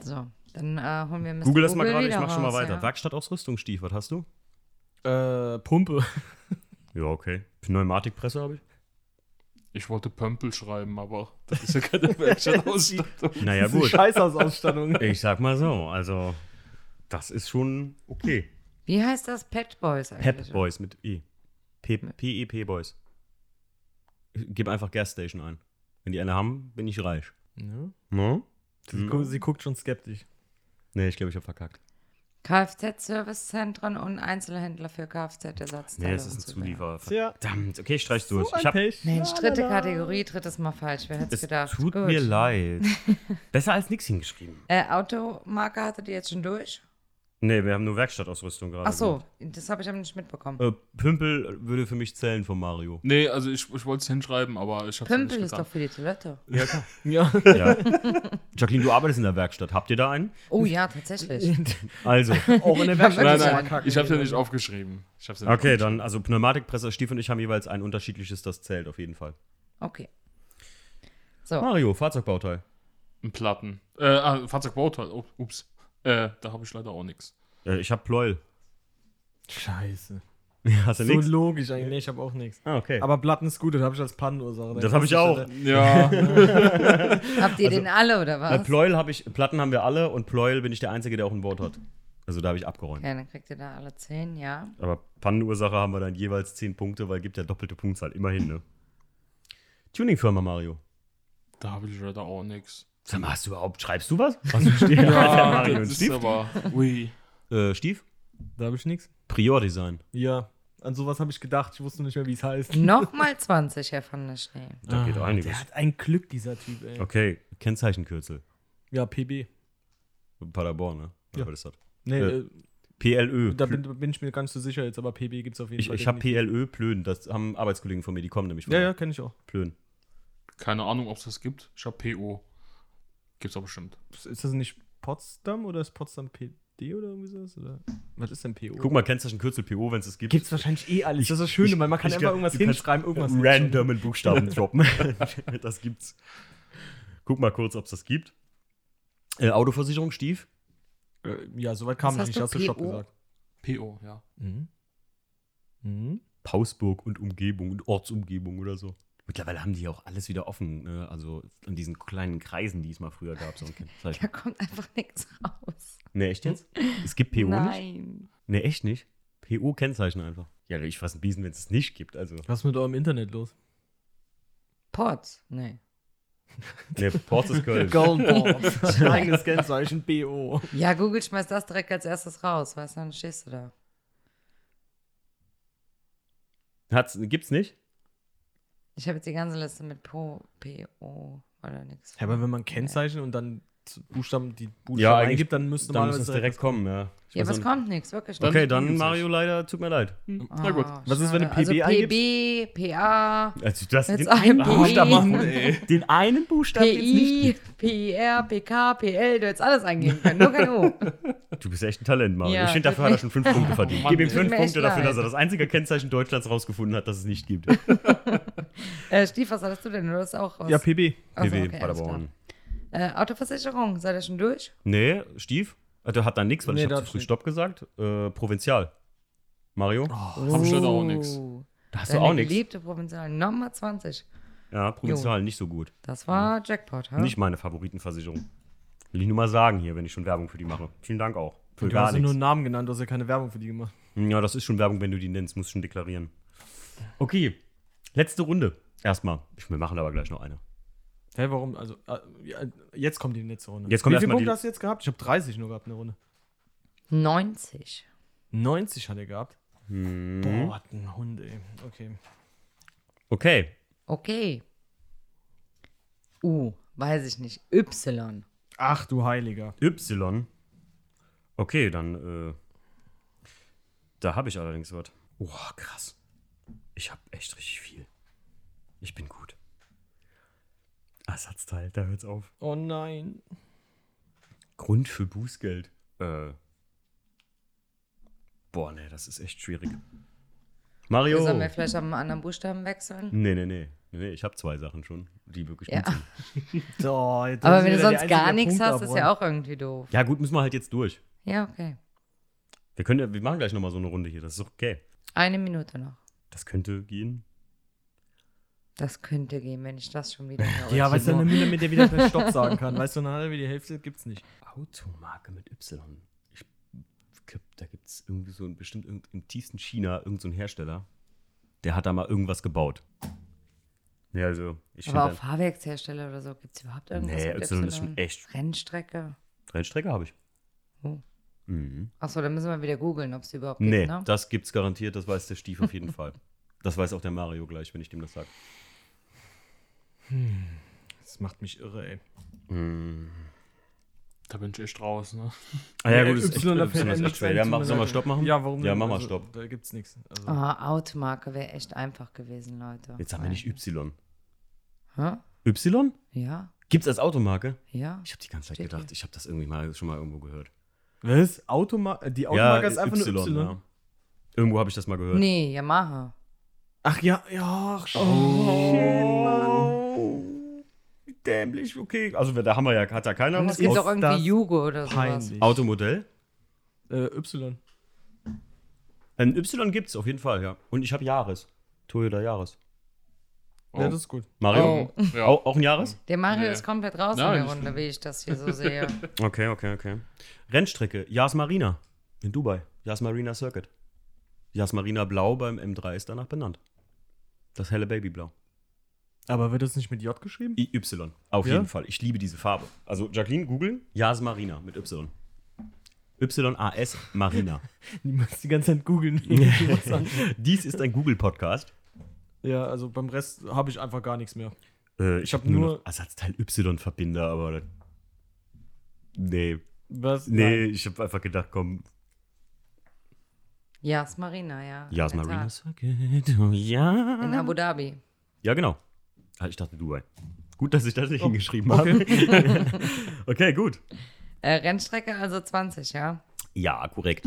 D: So, dann äh, holen wir Mr.
A: Google das mal gerade, ich mach schon mal weiter.
D: Ja?
A: Werkstattausrüstung, Stief, was hast du?
C: Äh, Pumpe.
A: Ja, okay. Pneumatikpresse habe ich.
B: Ich wollte Pömpel schreiben, aber das ist ja keine Werkstattausstattung.
A: Naja, gut.
C: Scheißhausausstattung.
A: Ich sag mal so, also, das ist schon okay.
D: Wie heißt das? Pet Boys eigentlich?
A: Pep Boys mit E. P- P-E-P Boys. Gib einfach Gas Station ein. Wenn die eine haben, bin ich reich.
C: Ja.
A: No?
C: Sie, gu sie guckt schon skeptisch.
A: Nee, ich glaube, ich habe verkackt.
D: Kfz-Servicezentren und Einzelhändler für Kfz-Ersatzteile.
A: Nee, es ist ein Zulieferer. Verdammt, okay, ich streich's durch.
C: So
A: ich hab,
C: Pech.
D: Mensch, dritte. Kategorie, drittes Mal falsch. Wer hätte es
A: es
D: gedacht?
A: tut
D: Gut.
A: mir leid. Besser als nichts hingeschrieben.
D: Äh, Automarke hattet ihr jetzt schon durch?
A: Nee, wir haben nur Werkstattausrüstung gerade.
D: Ach so, das habe ich aber nicht mitbekommen.
A: Äh, Pümpel würde für mich zählen von Mario.
B: Nee, also ich, ich wollte es hinschreiben, aber ich ja
D: Pümpel
B: nicht
D: ist
B: getan.
D: doch für die Toilette.
A: Ja, klar.
C: Ja.
A: Ja. Jacqueline, du arbeitest in der Werkstatt. Habt ihr da einen?
D: Oh ja, tatsächlich.
A: Also.
C: Auch in der Werkstatt.
B: Nein, nein,
C: Kacke.
B: ich hab's ja nicht aufgeschrieben. Ich hab's ja nicht
A: Okay, dann, also Pneumatikpresse, Stief und ich haben jeweils ein unterschiedliches, das zählt auf jeden Fall.
D: Okay. So,
A: Mario, Fahrzeugbauteil.
B: Ein Platten. Äh, ah, Fahrzeugbauteil. Oh, ups. Äh, da habe ich leider auch nichts.
A: Äh, ich habe Pleuel.
C: Scheiße.
A: Hast du
C: So
A: nichts?
C: logisch eigentlich. Nee, ich habe auch nichts.
A: Ah, okay.
C: Aber Platten ist gut, das habe ich als Pannenursache.
A: Das habe ich auch.
B: Ja.
D: habt ihr den alle oder was?
A: Pleuel habe ich, Platten haben wir alle und Pleuel bin ich der Einzige, der auch ein Wort hat. Also da habe ich abgeräumt.
D: Ja, dann kriegt ihr da alle zehn, ja.
A: Aber Pannenursache haben wir dann jeweils 10 Punkte, weil gibt ja doppelte Punktzahl, immerhin, ne? Tuningfirma Mario.
B: da habe ich leider auch nichts.
A: Sag mal, hast du überhaupt, schreibst du was? Was steht ja, Mario und
B: das ist
A: Stief?
B: aber. Ui.
A: Äh, Stief?
C: Da habe ich nichts.
A: Prior-Design.
C: Ja. An sowas habe ich gedacht. Ich wusste nicht mehr, wie es heißt.
D: Nochmal 20, Herr van der Schnee.
A: Da geht
C: Ah,
A: einiges.
C: Der hat ein Glück, dieser Typ, ey.
A: Okay, Kennzeichenkürzel.
C: Ja, PB.
A: Paderborn, ne?
C: Ja.
A: das?
C: Nee,
A: Äh,
C: äh,
A: PLÖ.
C: da bin, bin ich mir ganz so sicher jetzt, aber PB gibt es auf jeden
A: ich
C: Fall.
A: ich habe. PLÖ Plön. Das haben Arbeitskollegen von mir, die kommen nämlich von
C: Ja, ja, kenne ich auch.
A: Plön.
B: Keine Ahnung, ob es das gibt. Ich habe PO. Gibt's auch bestimmt.
C: Ist das nicht Potsdam oder ist Potsdam PD oder irgendwie sowas? Oder? Was ist denn PO?
A: Guck mal, Kennzeichenkürzel PO, wenn es es gibt.
C: Gibt's wahrscheinlich eh alles. Das ist das Schöne, weil man kann
A: ich
C: einfach irgendwas
A: du
C: hinschreiben, irgendwas
A: Random in Buchstaben droppen. das gibt's. Guck mal kurz, ob es das gibt. Äh, Autoversicherung, Stief.
C: Äh, ja, soweit kam ich
D: hast
C: nicht.
D: du,
C: Hast du
D: PO?
C: gesagt.
B: PO, ja.
C: Mhm. Mhm.
A: Pausburg und Umgebung und Ortsumgebung oder so. Mittlerweile haben die ja auch alles wieder offen. Ne? Also in diesen kleinen Kreisen, die es mal früher gab. So ein Kennzeichen.
D: Da kommt einfach nichts raus.
A: Ne, echt jetzt? Es gibt PO nicht?
D: Nein.
A: Ne, echt nicht? PO-Kennzeichen einfach. Ja, ich fasse ein Biesen, wenn es es nicht gibt. Also,
C: Was ist mit eurem Internet los?
D: Ports? Nee.
A: ne, Ports ist Köln.
C: Goldboard. Eigenes Kennzeichen BO.
D: Ja, Google schmeißt das direkt als erstes raus. Weißt du, dann stehst du da.
A: Hat's, gibt's nicht?
D: Ich habe jetzt die ganze Liste mit Po, PO oder nichts.
C: Ja, aber wenn man Kennzeichen und dann Buchstaben, die Buchstaben
A: Ja,
C: eingibt, dann müsste
A: Dann
C: man
A: muss es direkt kommen, ja. Ich
D: Ja, was
A: auch
D: kommt nichts, wirklich
A: nicht. Okay,
B: Dann
A: Mario leider, tut mir leid.
B: Na gut.
D: Ah,
C: Was ist, wenn du. PB
D: also PB, PA,
A: Also, du hast
D: Jetzt
A: den
D: ein
A: einen
D: PI.
A: Buchstaben
C: ey.
A: Den einen Buchstaben den es nicht
D: PI, PIR, PK, PL, du hättest alles eingeben können, nur kein O.
A: Du bist echt ein Talent, Mario.
D: Ja,
A: ich finde, dafür hat er schon fünf Punkte verdient.
B: Mann,
A: Gib ihm fünf Punkte dafür, dass er das einzige Kennzeichen Deutschlands rausgefunden hat, das es nicht gibt.
D: Äh, Stief, was hattest du denn? Du hast auch was.
C: Ja, PB.
D: Ach so,
A: PW,
D: okay,
A: Paderborn.
D: Äh, Autoversicherung, seid ihr schon durch?
A: Nee, Stief? Der hat dann nichts, weil
C: Nee,
A: ich habe zu früh
C: nicht.
A: Stopp gesagt. Äh, Provinzial. Mario?
B: Hab ich leider auch nix.
D: Oh,
A: da hast
D: Deine
A: du auch nichts.
D: geliebte Provinzial, Nummer 20.
A: Ja, Provinzial, nicht so gut.
D: Das war Jackpot, ha?
A: Nicht meine Favoritenversicherung. Will ich nur mal sagen hier, wenn ich schon Werbung für die mache. Vielen Dank auch. Für
C: Du
A: gar
C: hast ja nur
A: nichts.
C: einen Namen genannt, du hast ja keine Werbung für die gemacht.
A: Ja, das ist schon Werbung, wenn du die nennst. Musst schon deklarieren. Okay, letzte Runde. Erstmal. Wir machen aber gleich noch eine.
C: Hä, warum? Also, äh, jetzt kommt die letzte Runde.
A: Jetzt kommt
C: Wie viele Punkte
A: die-
C: hast du jetzt gehabt? Ich habe 30 nur gehabt in der Runde.
D: 90.
C: 90 hat er gehabt.
A: Hm.
C: Boah, was ein Hund, ey. Okay.
A: Okay.
D: Okay. U, weiß ich nicht. Y.
C: Ach du Heiliger.
A: Y. Okay, dann, äh, da habe ich allerdings was. Oh, krass. Ich habe echt richtig viel. Ich bin gut. Ersatzteil, da hört's auf.
C: Oh nein.
A: Grund für Bußgeld. Äh. Boah, nee, das ist echt schwierig. Mario.
D: Sollen wir vielleicht am anderen Buchstaben wechseln?
A: Nee, nee, nee. Nee, nee, ich habe zwei Sachen schon, die wirklich
D: Ja.
A: gut sind.
C: So, jetzt
D: Aber wenn du sonst gar nichts
C: Punkt
D: hast, ist ja auch irgendwie doof.
A: Ja, gut, müssen wir halt jetzt durch.
D: Ja, okay.
A: Wir können ja, wir machen gleich nochmal so eine Runde hier, das ist okay.
D: Eine Minute noch.
A: Das könnte gehen.
D: Das könnte gehen, wenn ich das schon wieder höre.
C: Ja, weißt du, eine Minute, mit der wieder gleich Stopp sagen kann. Weißt du, eine halbe, die Hälfte gibt's nicht.
A: Automarke mit Y. Ich, glaub, da gibt es irgendwie so ein, bestimmt irgend, im tiefsten China irgendein so ein Hersteller. Der hat da mal irgendwas gebaut. Ja, also, ich
D: Aber auch. Fahrwerkshersteller oder so, gibt es überhaupt irgendwas?
A: Nee,
D: mit
A: Y ist schon echt.
D: Rennstrecke.
A: Rennstrecke habe ich.
D: Oh.
A: Mhm.
D: Achso, dann müssen wir wieder googeln, ob es überhaupt gibt,
A: Nee,
D: ne?
A: das gibt's garantiert, das weiß der Stief auf jeden Fall. Das weiß auch der Mario gleich, wenn ich dem das sage.
C: Das macht mich irre, ey.
B: Da bin ich echt raus, ne?
A: Ah ja, gut, ist echt,
C: Y,
A: ist echt schwer. Ja, mach, sollen wir. Stopp machen?
C: Ja, warum
A: Ja, mach mal
C: Also,
A: Stopp.
C: Da gibt's nichts. Also,
D: Oh, Automarke wäre echt einfach gewesen, Leute.
A: Jetzt haben wir nicht Y.
D: Hä?
A: Y?
D: Ja,
A: Gibt's als Automarke?
D: ja.
A: Ich habe die ganze Zeit
D: Steht
A: gedacht, ich habe das irgendwie mal schon mal irgendwo gehört.
C: Was? Automa die Automarke ist einfach nur Y.
A: ja. Irgendwo habe ich das mal gehört.
D: Nee, Yamaha.
C: Ach ja, ja. Ach,
A: Oh, dämlich, okay. Also da haben wir ja, hat ja keiner
D: Und
A: was
D: es gibt
C: ist
D: auch irgendwie Jugo oder sowas.
C: Peinlich.
A: Automodell?
C: Äh, y.
A: Ein Y gibt's auf jeden Fall, ja. Und ich habe Jahres. Toyota Jahres.
C: Ja, das ist gut.
A: Mario?
D: Oh,
B: Ja.
A: Auch, auch ein Jahres?
D: der Mario
B: Nee.
D: ist komplett raus
B: Nein,
D: in der Runde, wie ich das hier so sehe.
A: Okay, okay, okay. Rennstrecke, Yas Marina in Dubai. Yas Marina Circuit. Yas Marina Blau beim M3 ist danach benannt. Das helle Babyblau.
C: Aber wird das nicht mit J geschrieben?
A: Y, auf
C: Ja?
A: jeden Fall. Ich liebe diese Farbe. Also Jacqueline, googeln. Yas Marina mit Y. Y-A-S Marina.
C: Die muss die ganze Zeit googeln.
A: Dies ist ein Google-Podcast.
C: Ja, also beim Rest habe ich einfach gar nichts mehr.
A: Äh, ich
C: Ich hab
A: habe nur
C: nur-
A: noch Ersatzteil Y-Verbinder, aber nee,
C: Was?
A: nee, ich habe einfach gedacht, komm,
D: Yas Marina, ja.
A: Yas Marina. Circuit, oh, ja.
D: In Abu Dhabi.
A: Ja, genau. Ah, Ich dachte Dubai. Gut, dass ich das
C: Oh,
A: nicht hingeschrieben habe. okay, gut.
D: Äh, Rennstrecke also 20, ja.
A: Ja, korrekt.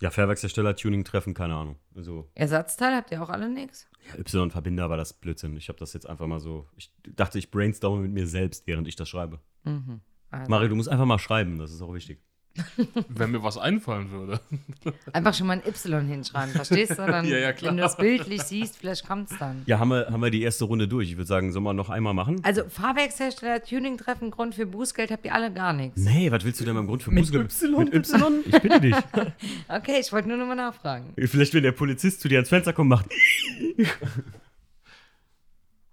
A: Ja, Fahrwerkshersteller, Tuning-Treffen, keine Ahnung. Also,
D: Ersatzteil habt ihr auch alle nix?
A: ja, Y-Verbinder war das Blödsinn. Ich habe das jetzt einfach mal so. Ich dachte, ich brainstorme mit mir selbst, während ich das schreibe.
D: Mhm. Also,
A: Mario, du musst einfach mal schreiben, das ist auch wichtig.
B: Wenn mir was einfallen würde.
D: einfach schon mal ein Y hinschreiben, verstehst du? Dann,
B: Ja, ja, klar.
D: Wenn du das bildlich siehst, vielleicht kommt es dann.
A: Ja, haben wir, haben wir die erste Runde durch. Ich würde sagen, sollen wir noch einmal machen?
D: Also Fahrwerkshersteller, Tuning-Treffen, Grund für Bußgeld habt ihr alle gar nichts.
A: Nee, was willst du denn beim Grund für
C: Mit
A: Bußgeld?
C: Y?
A: Mit Y? Ich bitte dich.
D: Okay, ich wollte nur noch mal nachfragen.
A: Vielleicht, wenn der Polizist zu dir ans Fenster kommt, macht.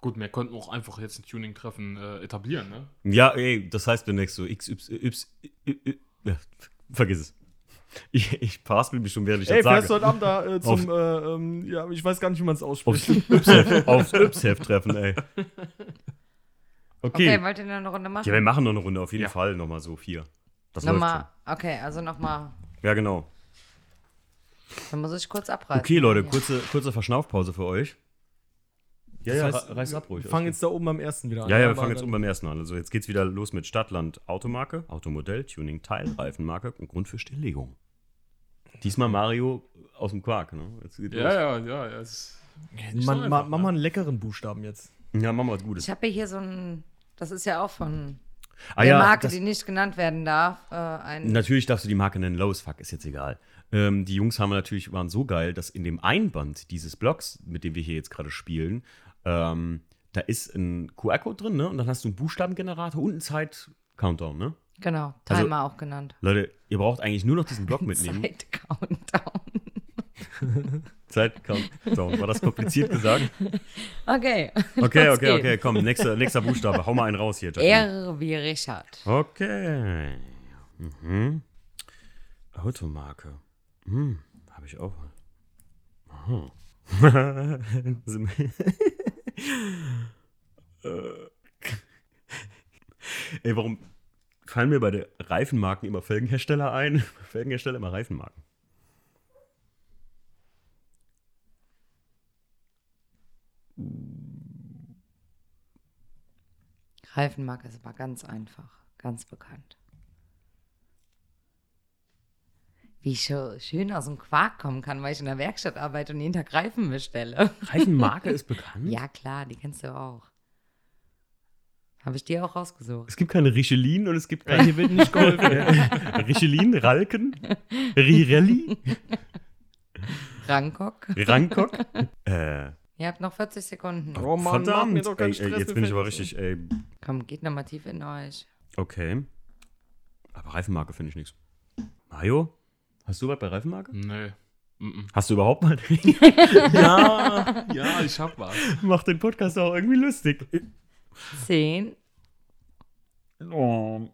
B: Gut, wir könnten auch einfach jetzt ein Tuning-Treffen äh, etablieren, ne?
A: Ja, ey, das heißt demnächst so X, Y, Y, Y, ja, vergiss es. Ich, ich verhaspel mich schon, während ich
C: Ey,
A: das
C: fährst du
A: sage.
C: heute Abend da äh, zum, äh, ähm, ja, ich weiß gar nicht, wie man es ausspricht.
A: Aufs Y-Heft treffen, ey.
D: Okay,
A: Okay.
D: wollt ihr noch eine Runde machen?
A: Ja, wir machen noch eine Runde, auf jeden
B: Ja.
A: Fall nochmal so vier. Das
D: Nochmal, okay, also nochmal.
A: Ja, genau.
D: Dann muss ich kurz abreißen.
A: Okay, Leute, kurze, kurze Verschnaufpause für euch. Ja, ja,
C: Das heißt,
A: re- reiß ab ruhig.
C: Wir fangen jetzt da oben beim ersten wieder an.
A: Ja, ja, wir fangen jetzt um beim ersten an. Also jetzt geht's wieder los mit Stadtland Automarke, Automodell, Tuning, Teil, Reifenmarke und Grund für Stilllegung. Diesmal Mario aus dem Quark, ne? Jetzt geht
B: Ja,
A: los.
B: ja, ja. ja
C: Man, ma, mach
B: ne?
C: mal einen leckeren Buchstaben jetzt.
A: Ja, machen wir was Gutes.
D: Ich habe hier so ein, das ist ja auch von
A: Ah,
D: der
A: ja,
D: Marke,
A: das,
D: die nicht genannt werden darf, äh, ein
A: natürlich darfst du die Marke nennen, Low as fuck, ist jetzt egal. Ähm, die Jungs haben natürlich, waren so geil, dass in dem Einband dieses Blocks, mit dem wir hier jetzt gerade spielen, ähm, da ist ein QR-Code drin, ne? Und dann hast du einen Buchstabengenerator und einen Zeit-Countdown, ne?
D: genau,
A: Also-
D: Timer auch genannt.
A: Leute, ihr braucht eigentlich nur noch diesen Block mitnehmen.
D: Zeit Countdown.
A: Zeit-Countdown. War das kompliziert gesagt?
D: Okay.
A: Okay, okay,
D: geht's.
A: okay, komm, nächster, nächster Buchstabe. Hau mal einen raus hier, Jacqueline.
D: R wie Richard.
A: Okay. Mhm. Automarke. Hm, habe ich auch. Aha. Äh. Ey, warum fallen mir bei den Reifenmarken immer Felgenhersteller ein? Felgenhersteller immer Reifenmarken.
D: Reifenmarke ist aber ganz einfach, ganz bekannt. Wie ich so schön aus dem Quark kommen kann, weil ich in der Werkstatt arbeite und jeden Tag Reifen bestelle.
A: Reifenmarke ist bekannt?
D: Ja, klar, die kennst du auch. Habe ich dir auch rausgesucht.
A: Es gibt keine Richelin und es gibt keine
C: hier wird nicht geholfen.
A: Richelin, Ralken, Rirelli,
D: Rankok.
A: Rankok. äh,
D: Ihr habt noch 40 Sekunden.
C: Oh Mann, mach mir doch keinen
A: ey, ey, jetzt bin ich aber richtig, ey,
D: Komm, geht nochmal tief in euch.
A: okay. Aber Reifenmarke finde ich nichts. Mario, hast du was bei Reifenmarke?
B: Nee.
A: Hast du überhaupt mal?
B: Ja, ja, ich hab was.
A: Macht den Podcast auch irgendwie lustig.
D: 10,
A: Oh.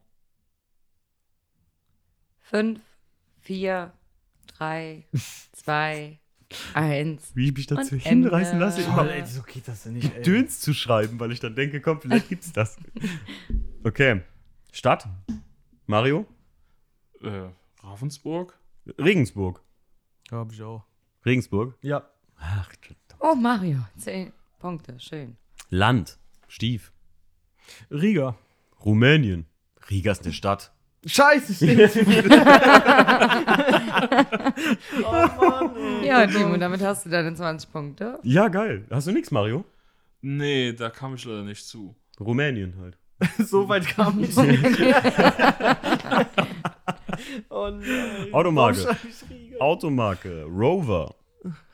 D: 5, 4, 3, 2, 1.
A: Wie ich mich dazu hinreißen
D: Ende.
A: lasse,
C: Oh,
A: immer
C: ey, so geht das denn nicht, ey.
A: Döns zu schreiben, weil ich dann denke, komm, vielleicht gibt's das. Okay. Stadt? Mario?
B: Äh, Ravensburg?
A: Regensburg.
C: Hab ich auch.
A: Regensburg?
C: Ja.
A: Ach,
D: Oh, Mario, 10 Punkte, schön.
A: Land. Stief.
C: Riga.
A: Rumänien. Riga ist eine Stadt.
C: Scheiße, stimmt. oh Mann, ey.
D: Ja, Timo, damit hast du deine 20 Punkte.
A: Ja, geil. Hast du nichts, Mario?
B: Nee, da kam ich leider nicht zu.
A: Rumänien halt.
C: So weit kam ich nicht. oh nein.
A: Automarke. Automarke. Rover.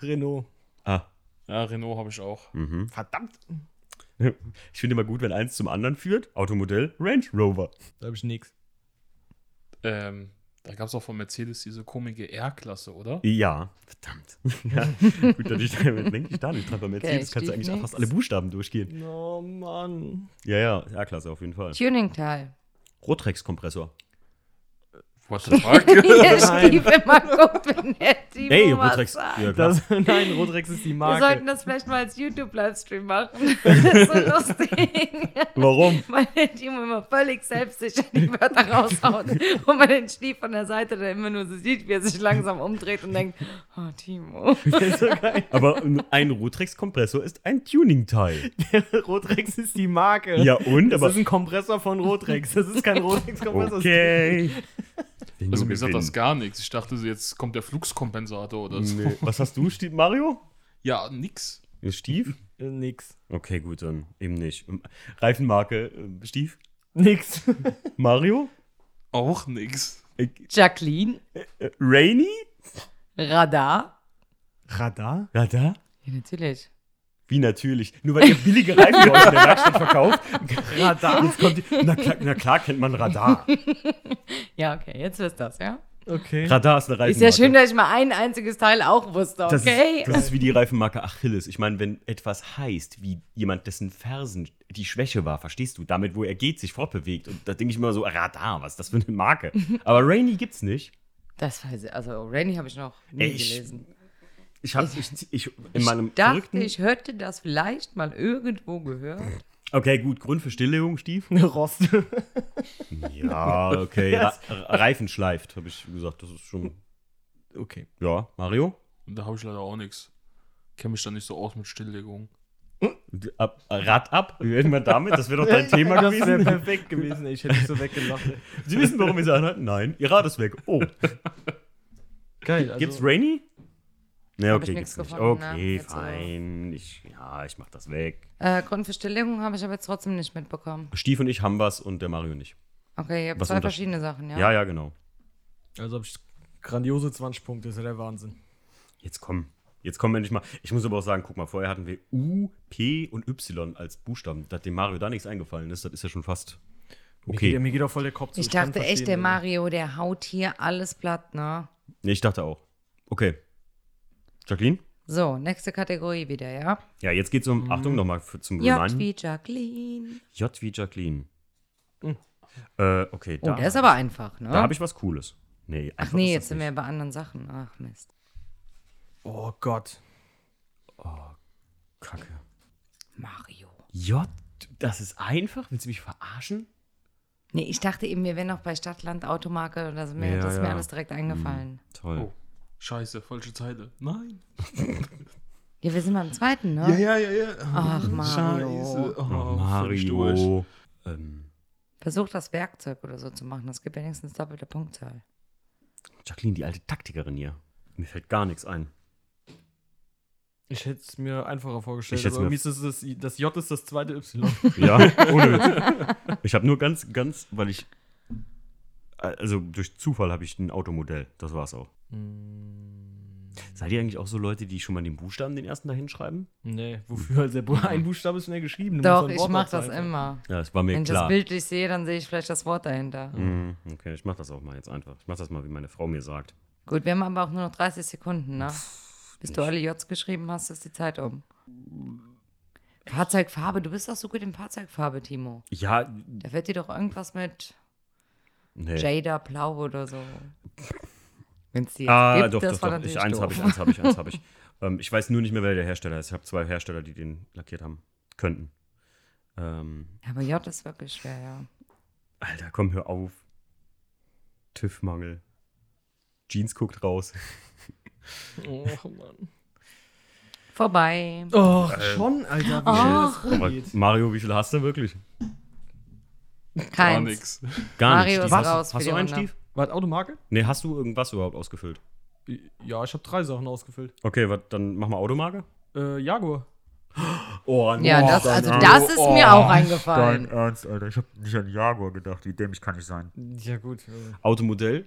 C: Renault.
A: Ah.
B: Ja, Renault habe ich auch.
A: Mhm.
C: Verdammt.
A: Ich finde immer gut, wenn eins zum anderen führt. Automodell Range Rover.
C: Da hab ich nix.
B: Ähm, da gab es auch von Mercedes diese komische R-Klasse, oder?
A: Ja. Verdammt. ja. Gut, dass ich da denke ich da nicht dran. Bei Mercedes
D: Okay,
A: kannst du eigentlich auch fast alle Buchstaben durchgehen.
C: Oh Mann.
A: Ja, ja. Ja-Klasse auf jeden Fall.
D: Tuning-Teil.
A: Rotrex-Kompressor.
B: What the fuck?
D: Ihr
C: Nein.
D: Stief immer guckt, wenn der Timo
A: Ey,
D: was
A: Rotrex.
D: sagt.
A: Ja.
C: Das, nein, Rodrex ist die
D: Wir
C: Marke.
D: sollten das vielleicht mal als YouTube-Livestream machen. Das ist so lustig.
A: Warum?
D: Weil der Timo immer völlig selbstsicher die Wörter raushaut. Und man den Stief von der Seite dann immer nur so sieht, wie er sich langsam umdreht und denkt, oh Timo.
A: Aber ein Rotrex-Kompressor ist ein Tuning-Teil.
C: Rodrex ist die Marke.
A: Ja, und?
C: Das
A: Aber
C: ist ein Kompressor von Rodrex. Das ist kein Rodrex-Kompressor.
A: okay.
B: Also mir sagt das gar nichts. Ich dachte, jetzt kommt der Fluxkompensator oder so.
A: Nee. Was hast du, Stief? Mario?
B: Ja, nix.
A: Stief?
C: Äh, Nix.
A: Okay, gut, dann eben nicht. Reifenmarke, äh, Stief?
C: Nix.
A: Mario?
B: Auch nix.
D: Jacqueline,
A: Äh, Rainy?
D: Radar.
C: Radar?
A: Radar?
D: Ja, natürlich.
A: Wie natürlich. Nur weil ihr billige Reifen bei euch in der Werkstatt verkauft.
C: Radar?
A: Jetzt kommt die, na, klar, na klar kennt man Radar.
D: Ja, okay, jetzt wisst das, ja?
C: Okay.
A: Radar ist eine Reifenmarke.
D: Ist ja schön, dass ich mal ein einziges Teil auch wusste,
A: Das
D: okay?
A: ist, das ist wie die Reifenmarke Achilles. Ich meine, wenn etwas heißt, wie jemand, dessen Fersen die Schwäche war, verstehst du, damit, wo er geht, sich fortbewegt. Und da denke ich immer so, Radar, was ist das für eine Marke? Aber Rainy gibt's nicht.
D: Das weiß ich, also Rainy habe ich noch nie
A: Ey, ich-
D: gelesen.
A: Ich habe ich, ich, in meinem
D: Ich dachte, ich hätte das vielleicht mal irgendwo gehört.
A: Okay, gut, Grund für Stilllegung, Stief.
C: Rost.
A: Ja, okay. Ra Reifen schleift, habe ich gesagt. Das ist schon...
C: Okay.
A: Ja, Mario?
B: Und da habe ich leider auch nix. Kenne mich da nicht so aus mit Stilllegung.
A: Ab, Rad ab? Wie werden wir damit? Das wäre doch dein Thema
C: Das wäre
A: gewesen.
C: perfekt gewesen. Ich hätte mich so weggelacht.
A: Sie wissen, warum wir sagen halt, nein, ihr Rad ist weg. Oh,
C: Geil. Also,
A: gibt's Rainy? Ne, okay, gibt's nicht.
D: gefunden, ne?
A: Okay,
D: so.
A: fein. Ich, ja, ich mach das weg.
D: Äh, Grund für Stilllegung habe ich aber jetzt trotzdem nicht mitbekommen.
A: Stief und ich haben was und der Mario nicht.
D: Okay, ihr habt
A: Was
D: zwei verschiedene Sachen, ja?
A: Ja, ja, genau.
C: also habe ich grandiose 20 Punkte. Das ist ja der Wahnsinn.
A: Jetzt komm. Jetzt kommen wir endlich mal. Ich muss aber auch sagen, guck mal, vorher hatten wir U, P und Y als Buchstaben. Da hat dem Mario da nichts eingefallen ist, das ist ja schon fast
C: Mir geht,
A: okay.
C: mir geht auch voll der Kopf zu.
D: Ich dachte echt, der. Mario, der haut hier alles platt, ne?
A: Nee, ich dachte auch. Okay. Jacqueline?
D: So, nächste Kategorie wieder, ja?
A: Ja, jetzt geht's um, Achtung nochmal zum
D: J
A: Reminden.
D: wie Jacqueline.
A: J wie Jacqueline.
C: Hm.
A: Äh, okay,
D: Oh,
A: da,
D: der ist aber einfach, ne?
A: da habe ich was Cooles. Nee,
D: Ach nee,
A: ist
D: jetzt sind wir bei anderen Sachen. Ach Mist.
C: Oh Gott.
A: Kacke.
D: Mario.
A: J, das ist einfach? Willst du mich verarschen?
D: Nee, ich dachte eben, wir wären noch bei Stadtland, Automarke oder so. Mir,
A: Ja,
D: das ist mir
A: ja.
D: alles direkt eingefallen.
A: Toll.
B: Oh. Scheiße, falsche Zeile. Nein.
D: Ja, wir sind beim zweiten, ne?
B: ja, ja, ja.
D: Ach, Mario.
B: Scheiße.
A: Oh,
B: Oh.
A: Mario. Ähm,
D: Versuch das Werkzeug oder so zu machen. Das gibt wenigstens doppelte Punktzahl.
A: Jacqueline, die alte Taktikerin hier. Mir fällt gar nichts ein.
C: Ich hätte es mir einfacher vorgestellt,
A: Ich
C: aber
A: mir-
C: ist das, das, das J ist das zweite Y.
A: Ja, ohne Witz. Ich habe nur ganz, ganz, weil ich. Also durch Zufall habe ich ein Automodell. Das war's auch. Seid ihr eigentlich auch so Leute, die schon mal den Buchstaben, den ersten da hinschreiben?
C: nee, wofür? Also der ein Buchstabe ist schnell geschrieben.
D: Doch, ich
C: Wort
D: mach
C: dazu
D: das
C: einfach.
D: immer.
A: Ja, das war mir
D: Wenn ich das
A: klar.
D: bildlich sehe, dann sehe ich vielleicht das Wort dahinter.
A: Mhm, okay, ich mach das auch mal jetzt einfach. Ich mach das mal, wie meine Frau mir sagt.
D: Gut, wir haben aber auch nur noch 30 Sekunden, ne? Bis du alle J's geschrieben hast, ist die Zeit um. Fahrzeugfarbe, du bist doch so gut in Fahrzeugfarbe, Timo.
A: Ja,
D: Da wird dir doch irgendwas mit
A: nee.
D: Jada Blau oder so. Wenn es die jetzt
A: Ah,
D: gibt,
A: doch,
D: das
A: doch,
D: war
A: doch.
D: natürlich
A: Ich, eins habe ich, eins habe ich, eins habe ich. ähm, ich weiß nur nicht mehr, wer der Hersteller ist. Ich habe zwei Hersteller, die den lackiert haben. Könnten. Ähm,
D: Ja, aber J ist wirklich schwer, ja.
A: Alter, komm, hör auf. TÜV-Mangel. Jeans guckt raus.
C: Oh, Mann.
D: Vorbei.
C: Oh, schon, Alter, wie rumgeht.
A: Mario, wie viel hast du wirklich?
B: Gar
D: Keins.
A: Gar
D: Mario
A: nicht.
D: ist
A: Stief. hast,
D: raus für
A: Hast du einen. Stief?
C: Was, Automarke?
A: Nee, hast du irgendwas überhaupt ausgefüllt?
C: Ja, ich habe drei Sachen ausgefüllt.
A: Okay, wat, dann mach mal Automarke.
C: Äh, Jaguar.
A: Oh,
D: Ja, das, also das ist mir auch eingefallen.
A: Ernst, Alter. Ich habe nicht an Jaguar gedacht. Wie dämlich kann ich sein?
C: Ja, gut.
A: Automodell?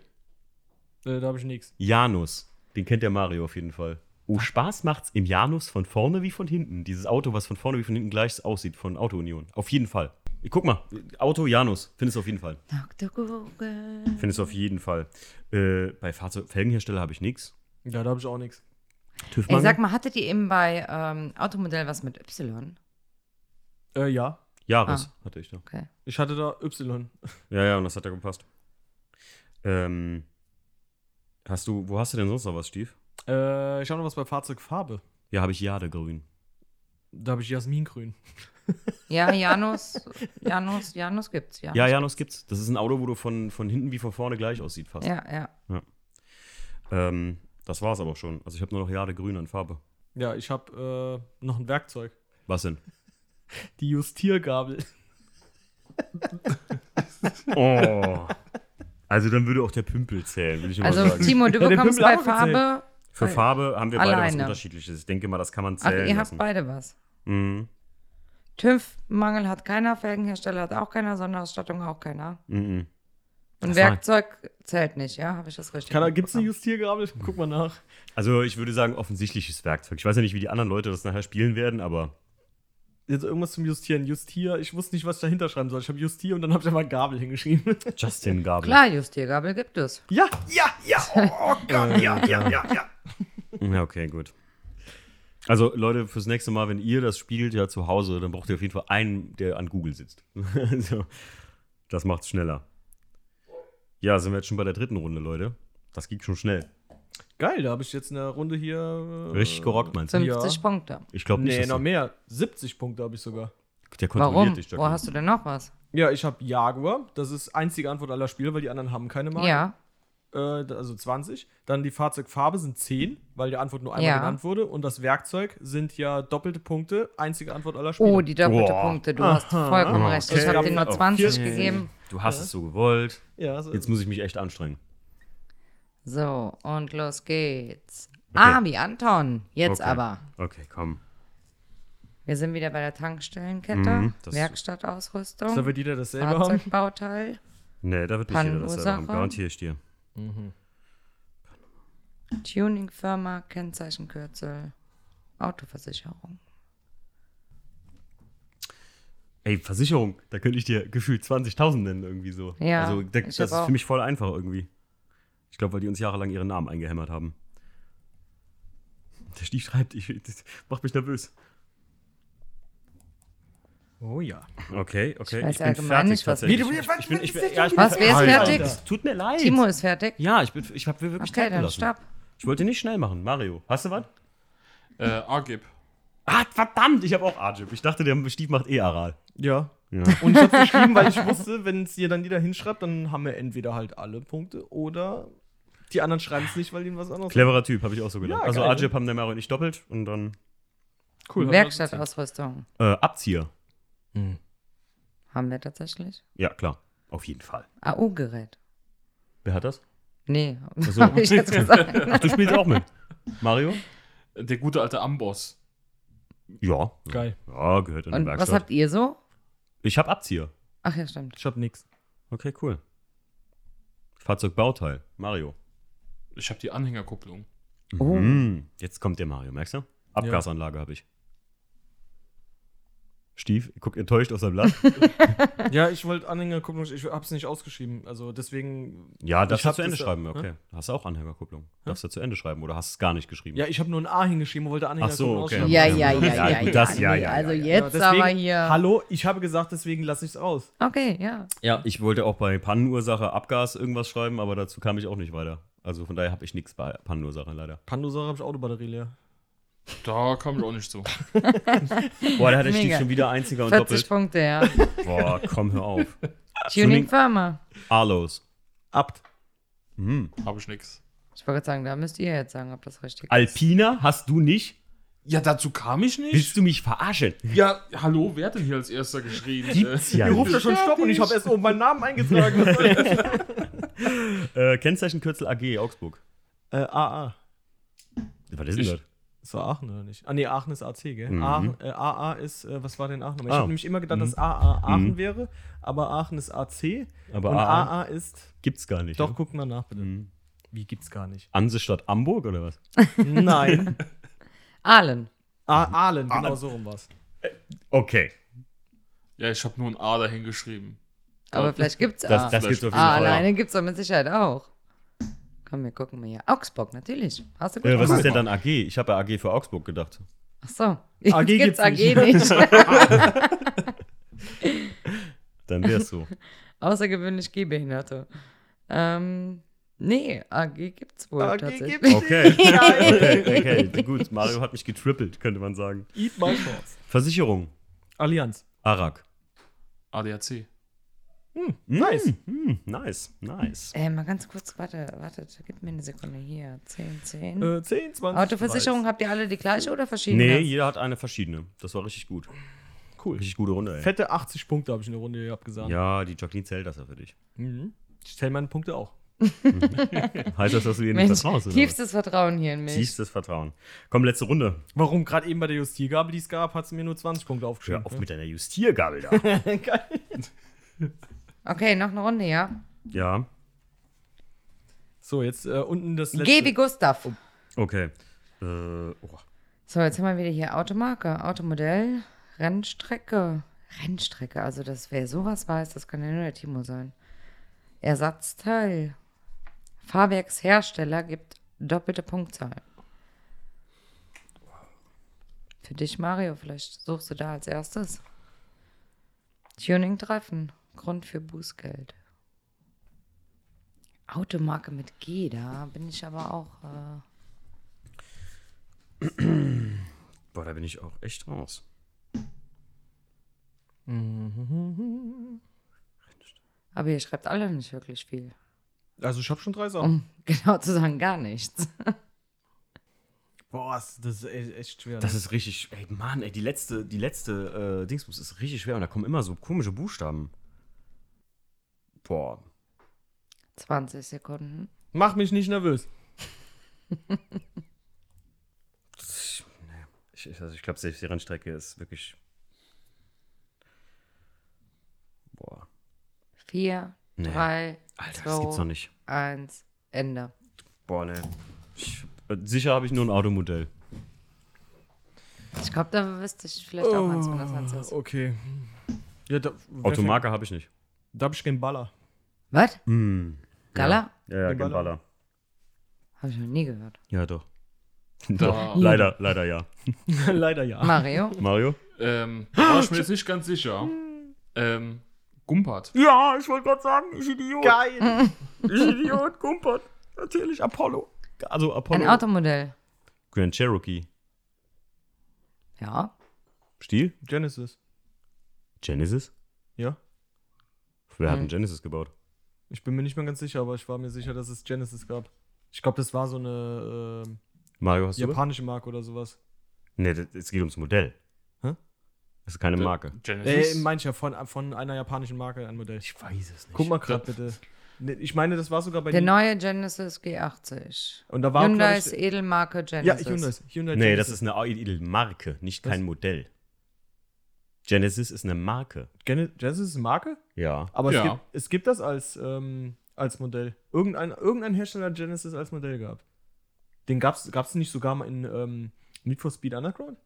C: Äh, da habe ich nichts.
A: Janus. Den kennt der Mario auf jeden Fall. Oh, Spaß macht's im Janus von vorne wie von hinten. Dieses Auto, was von vorne wie von hinten gleich aussieht, von Auto Union. Auf jeden Fall. Guck mal, Auto Janus, findest du auf jeden Fall.
D: Dr. Google.
A: Findest du auf jeden Fall. Äh, bei Fahrzeug Felgenhersteller habe ich nichts.
C: Ja, da habe ich auch nichts.
A: TÜV
D: Ey, sag mal, hattet ihr eben bei ähm, Automodell was mit Y?
C: Äh, ja.
A: Jahres
D: Ah.
A: hatte ich da.
D: Okay.
C: Ich hatte da Y.
A: Ja, ja, und das hat ja gepasst. Ähm, hast du, wo hast du denn sonst noch was, Stief?
C: Äh, ich habe noch was bei Fahrzeugfarbe.
A: Ja, habe ich Jadegrün.
C: Da habe ich Jasmingrün.
D: Ja, Janus, Janus, Janus gibt's, ja.
A: Ja, Janus gibt's. Das ist ein Auto, wo du von, von hinten wie von vorne gleich aussieht fast.
D: Ja, ja.
A: Ähm, das war's aber schon. Also ich habe nur noch Jadegrün an Farbe.
C: Ja, ich habe äh, noch ein Werkzeug.
A: Was denn?
C: Die Justiergabel.
A: Oh. Also dann würde auch der Pümpel zählen, will ich mal
D: Also,
A: sagen.
D: Timo, du
C: Ja,
D: bekommst bei
C: gezählt.
D: Farbe.
A: Für Farbe haben wir beide was. Unterschiedliches. Ich denke mal, das kann man
D: Ach,
A: zählen
D: ihr habt
A: lassen.
D: beide was.
A: Mhm.
D: TÜV-Mangel hat keiner, Felgenhersteller hat auch keiner, Sonderausstattung auch keiner.
A: Mhm.
D: Und
A: Das
D: Werkzeug zählt nicht, ja? Habe ich das richtig
C: Gibt es eine? Justiergabel? Guck mal nach.
A: Also ich würde sagen, offensichtliches Werkzeug. Ich weiß ja nicht, wie die anderen Leute das nachher spielen werden, aber
C: Jetzt irgendwas zum Justieren. Justier. Ich wusste nicht, was ich dahinter schreiben soll. Ich habe Justier und dann habe ich einfach Gabel hingeschrieben.
A: Justin Gabel.
D: Klar, Justiergabel gibt es.
C: ja, ja, ja. Oh Gott, ja, ja, ja, ja.
A: Ja, okay, gut. Also Leute, fürs nächste Mal, wenn ihr das spielt ja zu Hause, dann braucht ihr auf jeden Fall einen, der an Google sitzt. also, das macht's schneller. Ja, sind wir jetzt schon bei der dritten Runde, Leute. Das ging schon schnell.
C: Geil, da habe ich jetzt in der Runde hier. äh,
A: Richtig gerockt, meinst du?
D: 50
C: Ja.
D: Punkte.
A: Ich glaube nicht,
C: Nee, noch mehr. 70 Punkte habe ich sogar.
A: der kontrolliert
D: Warum?
A: dich.
D: Wo hast du denn noch was?
C: Ja, ich habe Jaguar. Das ist einzige Antwort aller Spiele, weil die anderen haben keine Marke.
D: Ja.
C: Äh, da- also 20. Dann die Fahrzeugfarbe sind 10, weil die Antwort nur einmal
D: Ja.
C: genannt wurde. Und das Werkzeug sind ja doppelte Punkte. Einzige Antwort aller Spiele.
D: Oh, die doppelte
A: Boah.
D: Punkte. Du hast vollkommen recht. Ich
A: Okay.
D: habe dir nur
C: Oh,
D: 20
C: vier-
D: gegeben.
A: Du hast es so gewollt.
C: ja, so
A: Jetzt muss ich mich echt anstrengen.
D: So, und los geht's. Ah, wie Anton. Jetzt
A: Okay.
D: aber.
A: Okay, komm.
D: Wir sind wieder bei der Tankstellenkette.
A: Mhm, das-
D: Werkstattausrüstung.
C: da wird jeder dasselbe haben.
D: Fahrzeugbauteil.
A: Nee, da wird nicht jeder das selber haben. Garantiere ich dir.
D: Tuningfirma, Kennzeichenkürzel, Autoversicherung.
A: Ey, Versicherung, da könnte ich dir gefühlt 20.000 nennen irgendwie so.
D: Ja,
A: Also da,
D: ich
A: das ist
D: auch.
A: für mich voll einfach irgendwie. Ich glaube, weil die uns jahrelang ihren Namen eingehämmert haben. Der Stief schreibt, ich, das macht mich nervös.
C: Oh ja.
A: Okay, okay.
D: Ich weiß
A: bin
D: allgemein
A: fertig
D: nicht, was-
A: tatsächlich.
C: Wie, du-
A: ich, ich bin, ich bin,
C: was-
A: ja, ich bin
D: Was, wer ist fertig?
A: Es tut mir leid.
D: Timo ist fertig.
A: Ja, ich bin, ich habe wirklich
D: Okay, dann stopp.
A: Ich wollte nicht schnell machen. Mario, hast du was?
B: Äh, Agib.
A: Ah, verdammt, ich habe auch Arjib. Ich dachte, der Stief macht eh Aral.
C: Ja.
A: Ja.
C: Und ich habe geschrieben, weil ich wusste, wenn es hier dann jeder hinschreibt, dann haben wir entweder halt alle Punkte oder die anderen schreiben es nicht, weil ihnen was anderes
A: Cleverer Typ, habe ich auch so gedacht.
C: Ja,
A: also? Arjib haben der Mario und ich doppelt und dann
C: Cool.
D: Werkstattausrüstung.
A: äh, Abzieher.
D: Haben wir tatsächlich.
A: Ja, klar. Auf jeden Fall.
D: AU-Gerät.
A: Wer hat das?
D: Nee,
A: so.
D: habe ich jetzt gesagt.
A: Ach, du spielst auch mit. Mario?
B: Der gute alte Amboss.
A: Ja.
C: Geil.
A: Ja, gehört in die
D: Und was
A: Werkstatt.
D: habt ihr so?
A: Ich hab Abzieher.
D: Ach ja, stimmt.
C: Ich hab nix.
A: Okay, cool. Fahrzeugbauteil. Mario.
B: Ich habe die Anhängerkupplung.
D: Oh.
A: Mhm. Jetzt kommt der Mario, merkst du? Abgasanlage habe ich. Stief, guckt enttäuscht auf sein Blatt.
C: Ja, ich wollte Anhängerkupplung, ich hab's nicht ausgeschrieben. Also deswegen.
A: Ja, darfst
C: Ich
A: du zu Ende schreiben,
C: hä?
A: okay. Hast du auch Anhängerkupplung. Darfst du zu Ende schreiben oder hast du es gar nicht geschrieben?
C: Ja, ich habe nur ein A hingeschrieben und wollte Anhängerkupplung
A: Ach so, okay.
C: ausschreiben.
D: Ja, ja, ja,
A: Ja,
D: ja,
A: gut,
D: ja.
A: das- ja, ja,
D: also jetzt
C: Ja,
D: aber
C: deswegen-
D: hier.
C: Hallo, ich habe gesagt, deswegen lasse ich's aus.
D: Okay, ja.
A: Ja, ich wollte auch bei Pannenursache Abgas irgendwas schreiben, aber dazu kam ich auch nicht weiter. Also von daher habe ich nichts bei Pannenursache leider.
C: Pandosache habe ich Autobatterie leer.
B: Da kam ich auch nicht so.
A: Boah, da hat der Stief schon wieder einziger und
D: 40
A: doppelt.
D: Punkte, ja.
A: Boah, komm, hör auf.
D: Tuning Firma.
A: Arlos.
C: Abt.
A: Mhm.
B: Habe ich nix.
D: Ich wollte gerade sagen, da müsst ihr jetzt sagen, ob das richtig ist.
A: Alpina hast du nicht?
B: Ja, dazu kam ich nicht.
A: Willst du mich verarschen?
B: Ja, hallo, wer hat denn hier als erster geschrien?
A: Gibt's
B: Äh,
A: ja
C: Ihr ruft ja schon Stopp und ich habe erst oben meinen Namen eingetragen. Was soll das?
A: Äh, Kennzeichenkürzel AG Augsburg.
C: äh, AA.
A: Was ist denn das?
C: Das war Aachen, oder nicht? Ah, nee, Aachen ist AC, gell?
A: Mhm.
C: Aachen, äh, AA ist, äh, was war denn Aachen? nochmal? Ich
A: Ah.
C: habe nämlich immer gedacht, dass AA Aachen
A: Mhm.
C: wäre, aber Aachen ist AC.
A: Aber
C: und
A: AA
C: AA ist.
A: Gibt's gar nicht.
C: Doch,
A: ne?
C: guck mal nach, bitte.
A: Mhm.
C: Wie gibt's gar nicht?
A: Anse statt Hamburg oder was?
C: Nein.
D: Ahlen.
C: A Aalen, genau so rum war's.
A: Okay.
B: ja, ich habe nur ein A dahin geschrieben.
D: Aber vielleicht gibt's
A: Das,
D: A.
A: das gibt's auf jeden
D: A
A: Fall.
D: alleine gibt's doch mit Sicherheit auch. Komm, wir gucken mal hier. Augsburg, natürlich. Hast du gut
A: Äh, was ist denn dann AG? Ich habe ja AG für Augsburg gedacht.
D: Ach so.
C: AG
D: gibt's
C: gibt's
D: AG
C: nicht.
D: nicht.
A: Dann wär's so.
D: Außergewöhnlich Gehbehinderte. Ähm, nee, AG gibt's wohl
C: AG
D: tatsächlich.
C: gibt's.
A: Okay. okay, okay. Gut, Mario hat mich getrippelt, könnte man sagen.
C: Eat my shorts.
A: Versicherung.
C: Allianz.
A: Arak.
B: ADAC.
C: Nice.
A: Hm, nice, nice.
D: Äh, mal ganz kurz, warte, warte, gib mir eine Sekunde hier. 10, 10.
C: Äh, 10, 20.
D: Autoversicherung, habt ihr alle die gleiche oder verschiedene?
A: Nee, jeder hat eine verschiedene. Das war richtig gut.
C: Cool.
A: Richtig gute Runde, ey.
C: Fette 80 Punkte habe ich in der Runde hier abgesagt.
A: Ja, die Jacqueline zählt das ja für dich.
C: Mhm. Ich zähle meine Punkte auch.
A: Heißt das, dass du ihr nicht
D: Mensch,
A: vertraust? oder
D: tiefstes Vertrauen hier in mich.
A: Tiefstes Vertrauen. Komm, letzte Runde.
C: Warum gerade eben bei der Justiergabel, die es gab, hat sie mir nur 20 Punkte aufgeschrieben.
A: Hör auf mit deiner Justiergabel da.
C: Geil.
D: Okay, noch eine Runde, ja?
A: ja,
C: So, jetzt äh, unten das letzte.
D: Geh wie Gustav.
A: okay. Äh, oh.
D: So, jetzt haben wir wieder hier Automarke, Automodell, Rennstrecke. Rennstrecke, also das, wer sowas weiß, das kann ja nur der Timo sein. Ersatzteil. Fahrwerkshersteller gibt doppelte Punktzahl. Für dich, Mario, vielleicht suchst du da als erstes. Tuning treffen. Grund für Bußgeld. Automarke mit G, da bin ich aber auch. Äh,
A: Boah, da bin ich auch echt raus.
D: aber ihr schreibt alle nicht wirklich viel.
C: Also, ich habe schon drei Sachen.
D: Um genau zu sagen, gar nichts.
C: Boah, das ist echt schwer.
A: Das
C: ne?
A: ist richtig, ey Mann, ey, die letzte, die letzte äh, Dingsbus ist richtig schwer und da kommen immer so komische Buchstaben. Boah.
D: 20 Sekunden.
C: Mach mich nicht nervös.
A: Ich, nee. ich, also ich glaube, selbst die Rennstrecke ist wirklich. Boah.
D: 4,
A: Nee.
D: 3,
A: Alter, das gibt's doch
D: 2,
A: nicht.
D: 1, Ende.
A: Boah, ne. Ich, sicher habe ich nur ein Automodell.
D: Ich glaube, da wüsste ich vielleicht auch eins, wenn das eins ist.
C: Okay. Ja, da,
A: Automarke habe ich nicht.
C: Da habe ich keinen Baller.
D: Was?
A: Hm.
D: Gala?
A: Ja, ja, kein
C: Baller.
A: Baller.
D: Habe ich noch nie gehört.
A: Ja, doch. Doch. Leider, leider ja.
C: Leider ja.
D: Mario?
A: Mario?
B: Ähm, da war ich mir jetzt nicht ganz sicher. Ähm, Gumpert.
A: Ja, ich wollte gerade sagen, ich Idiot.
C: Geil.
A: Ich Idiot, Gumpert. Natürlich, Apollo. Also Apollo.
D: Ein Automodell.
A: Grand Cherokee.
D: Ja.
A: Stil?
C: Genesis.
A: Genesis?
C: Ja.
A: Wer hat
D: Hm.
A: einen Genesis gebaut?
C: Ich bin mir nicht mehr ganz sicher, aber ich war mir sicher, dass es Genesis gab. Ich glaube, das war so eine
A: Mario, hast
C: äh,
A: du?
C: japanische Marke oder sowas.
A: Nee, das- es geht ums Modell.
C: Hä?
A: Das ist keine Marke.
C: Äh,
B: Genesis?
C: meine ich ja von, von einer japanischen Marke ein Modell.
A: Ich weiß es nicht.
C: Guck mal gerade bitte. Ich meine, das war sogar bei
D: Der neue Genesis G80.
C: Und da war
D: Hyundai ist Edelmarke
C: Ja,
D: Genesis.
C: Hyundai. Hyundai
A: Nee, das
C: Genesis.
A: ist eine Edelmarke, nicht kein
C: Was?
A: Modell. Genesis ist eine Marke.
C: Gene Genesis ist eine Marke?
A: Ja.
C: Aber
B: Ja.
C: es, gibt, es gibt das als, ähm, als Modell. Irgendein, irgendein Hersteller hat Genesis als Modell gehabt. Den gab es nicht sogar mal in ähm, Need for Speed Underground?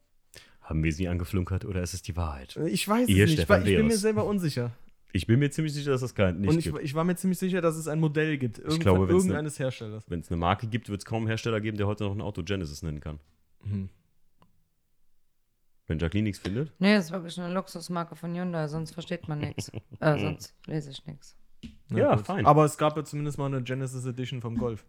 A: Haben wir sie angeflunkert oder ist es die Wahrheit?
C: Ich weiß
A: Ihr,
C: es nicht,
A: Stefan
C: weil ich bin mir selber unsicher.
A: Ich bin mir ziemlich sicher, dass es kein nicht
C: Und ich,
A: gibt.
C: ich war mir ziemlich sicher, dass es ein Modell gibt. Irgend
A: glaube,
C: von
A: wenn's ne-
C: irgendeines Herstellers.
A: Wenn es eine Marke gibt, wird es kaum einen Hersteller geben, der heute noch ein Auto Genesis nennen kann.
C: Mhm.
A: Wenn Jacqueline nichts findet.
D: Nee, das ist wirklich eine Luxusmarke von Hyundai, sonst versteht man nichts. Äh, sonst lese ich nichts.
C: Na
A: Ja,
C: gut.
A: fein.
C: Aber es gab ja zumindest mal eine Genesis Edition vom Golf.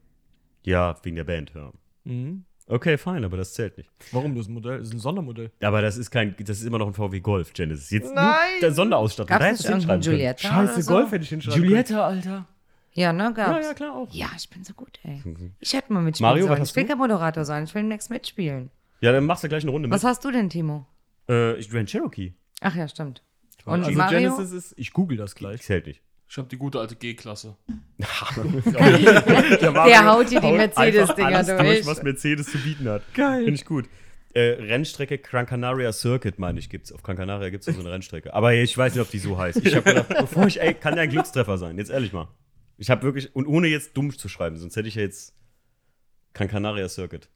A: Ja, wegen der Band, ja.
C: Mhm.
A: Okay, fein, aber das zählt nicht.
C: Warum? Das Modell ist ein Sondermodell.
A: Aber das ist kein, das ist immer noch ein VW Golf Genesis. Jetzt
C: Nein!
A: nur der Sonderausstattung.
D: Gab
A: Da hättest
D: nicht
A: du
D: irgendeinen
A: hinschreiben können.
D: Giulietta? oder so?
C: Golf hätte ich hinschreiben
A: Giulietta, Alter.
D: Ja, ne, gab's.
A: Ja, ja, klar auch.
D: Ja, ich bin so gut, ey. Ich hätte mal mitspielen
A: Mario, was
D: sollen.
A: hast
D: Ich will
A: du?
D: kein Moderator sein, ich will nichts mitspielen.
A: Ja, dann machst du gleich eine Runde mit.
D: Was hast du denn, Timo?
A: Äh, ich Grand Cherokee.
D: Ach ja, stimmt. Und
C: Also
D: Mario?
C: Genesis ist, ich google das gleich.
A: Zählt nicht.
B: Ich habe die gute alte G-Klasse.
D: Der haut dir die Mercedes-Dinger durch.
A: durch, was Mercedes zu bieten hat.
C: Geil.
A: Finde ich gut. Äh, Rennstrecke Gran Canaria Circuit, meine ich, gibt's. Auf Gran Canaria gibt es so eine Rennstrecke. Aber ich weiß nicht, ob die so heißt. Ich habe gedacht, bevor ich, ey, kann ja ein Glückstreffer sein. Jetzt ehrlich mal. Ich habe wirklich, und ohne jetzt dumm zu schreiben, sonst hätte ich ja jetzt Gran Canaria Circuit.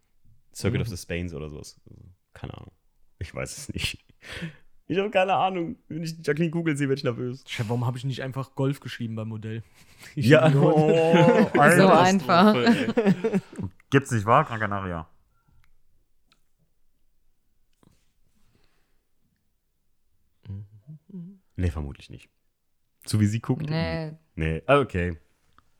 A: Circuit of the Spains oder sowas. Also, keine Ahnung. Ich weiß es nicht. Ich habe keine Ahnung. Wenn ich Jacqueline Google sehe, werde ich nervös.
C: Chef, warum habe ich nicht einfach Golf geschrieben beim Modell? Ich
A: Ja, oh,
D: So einfach.
A: Gibt's nicht wahr, Gran Canaria? Nee, vermutlich nicht. So wie sie guckt.
D: Nee,
A: Nee, ah, okay.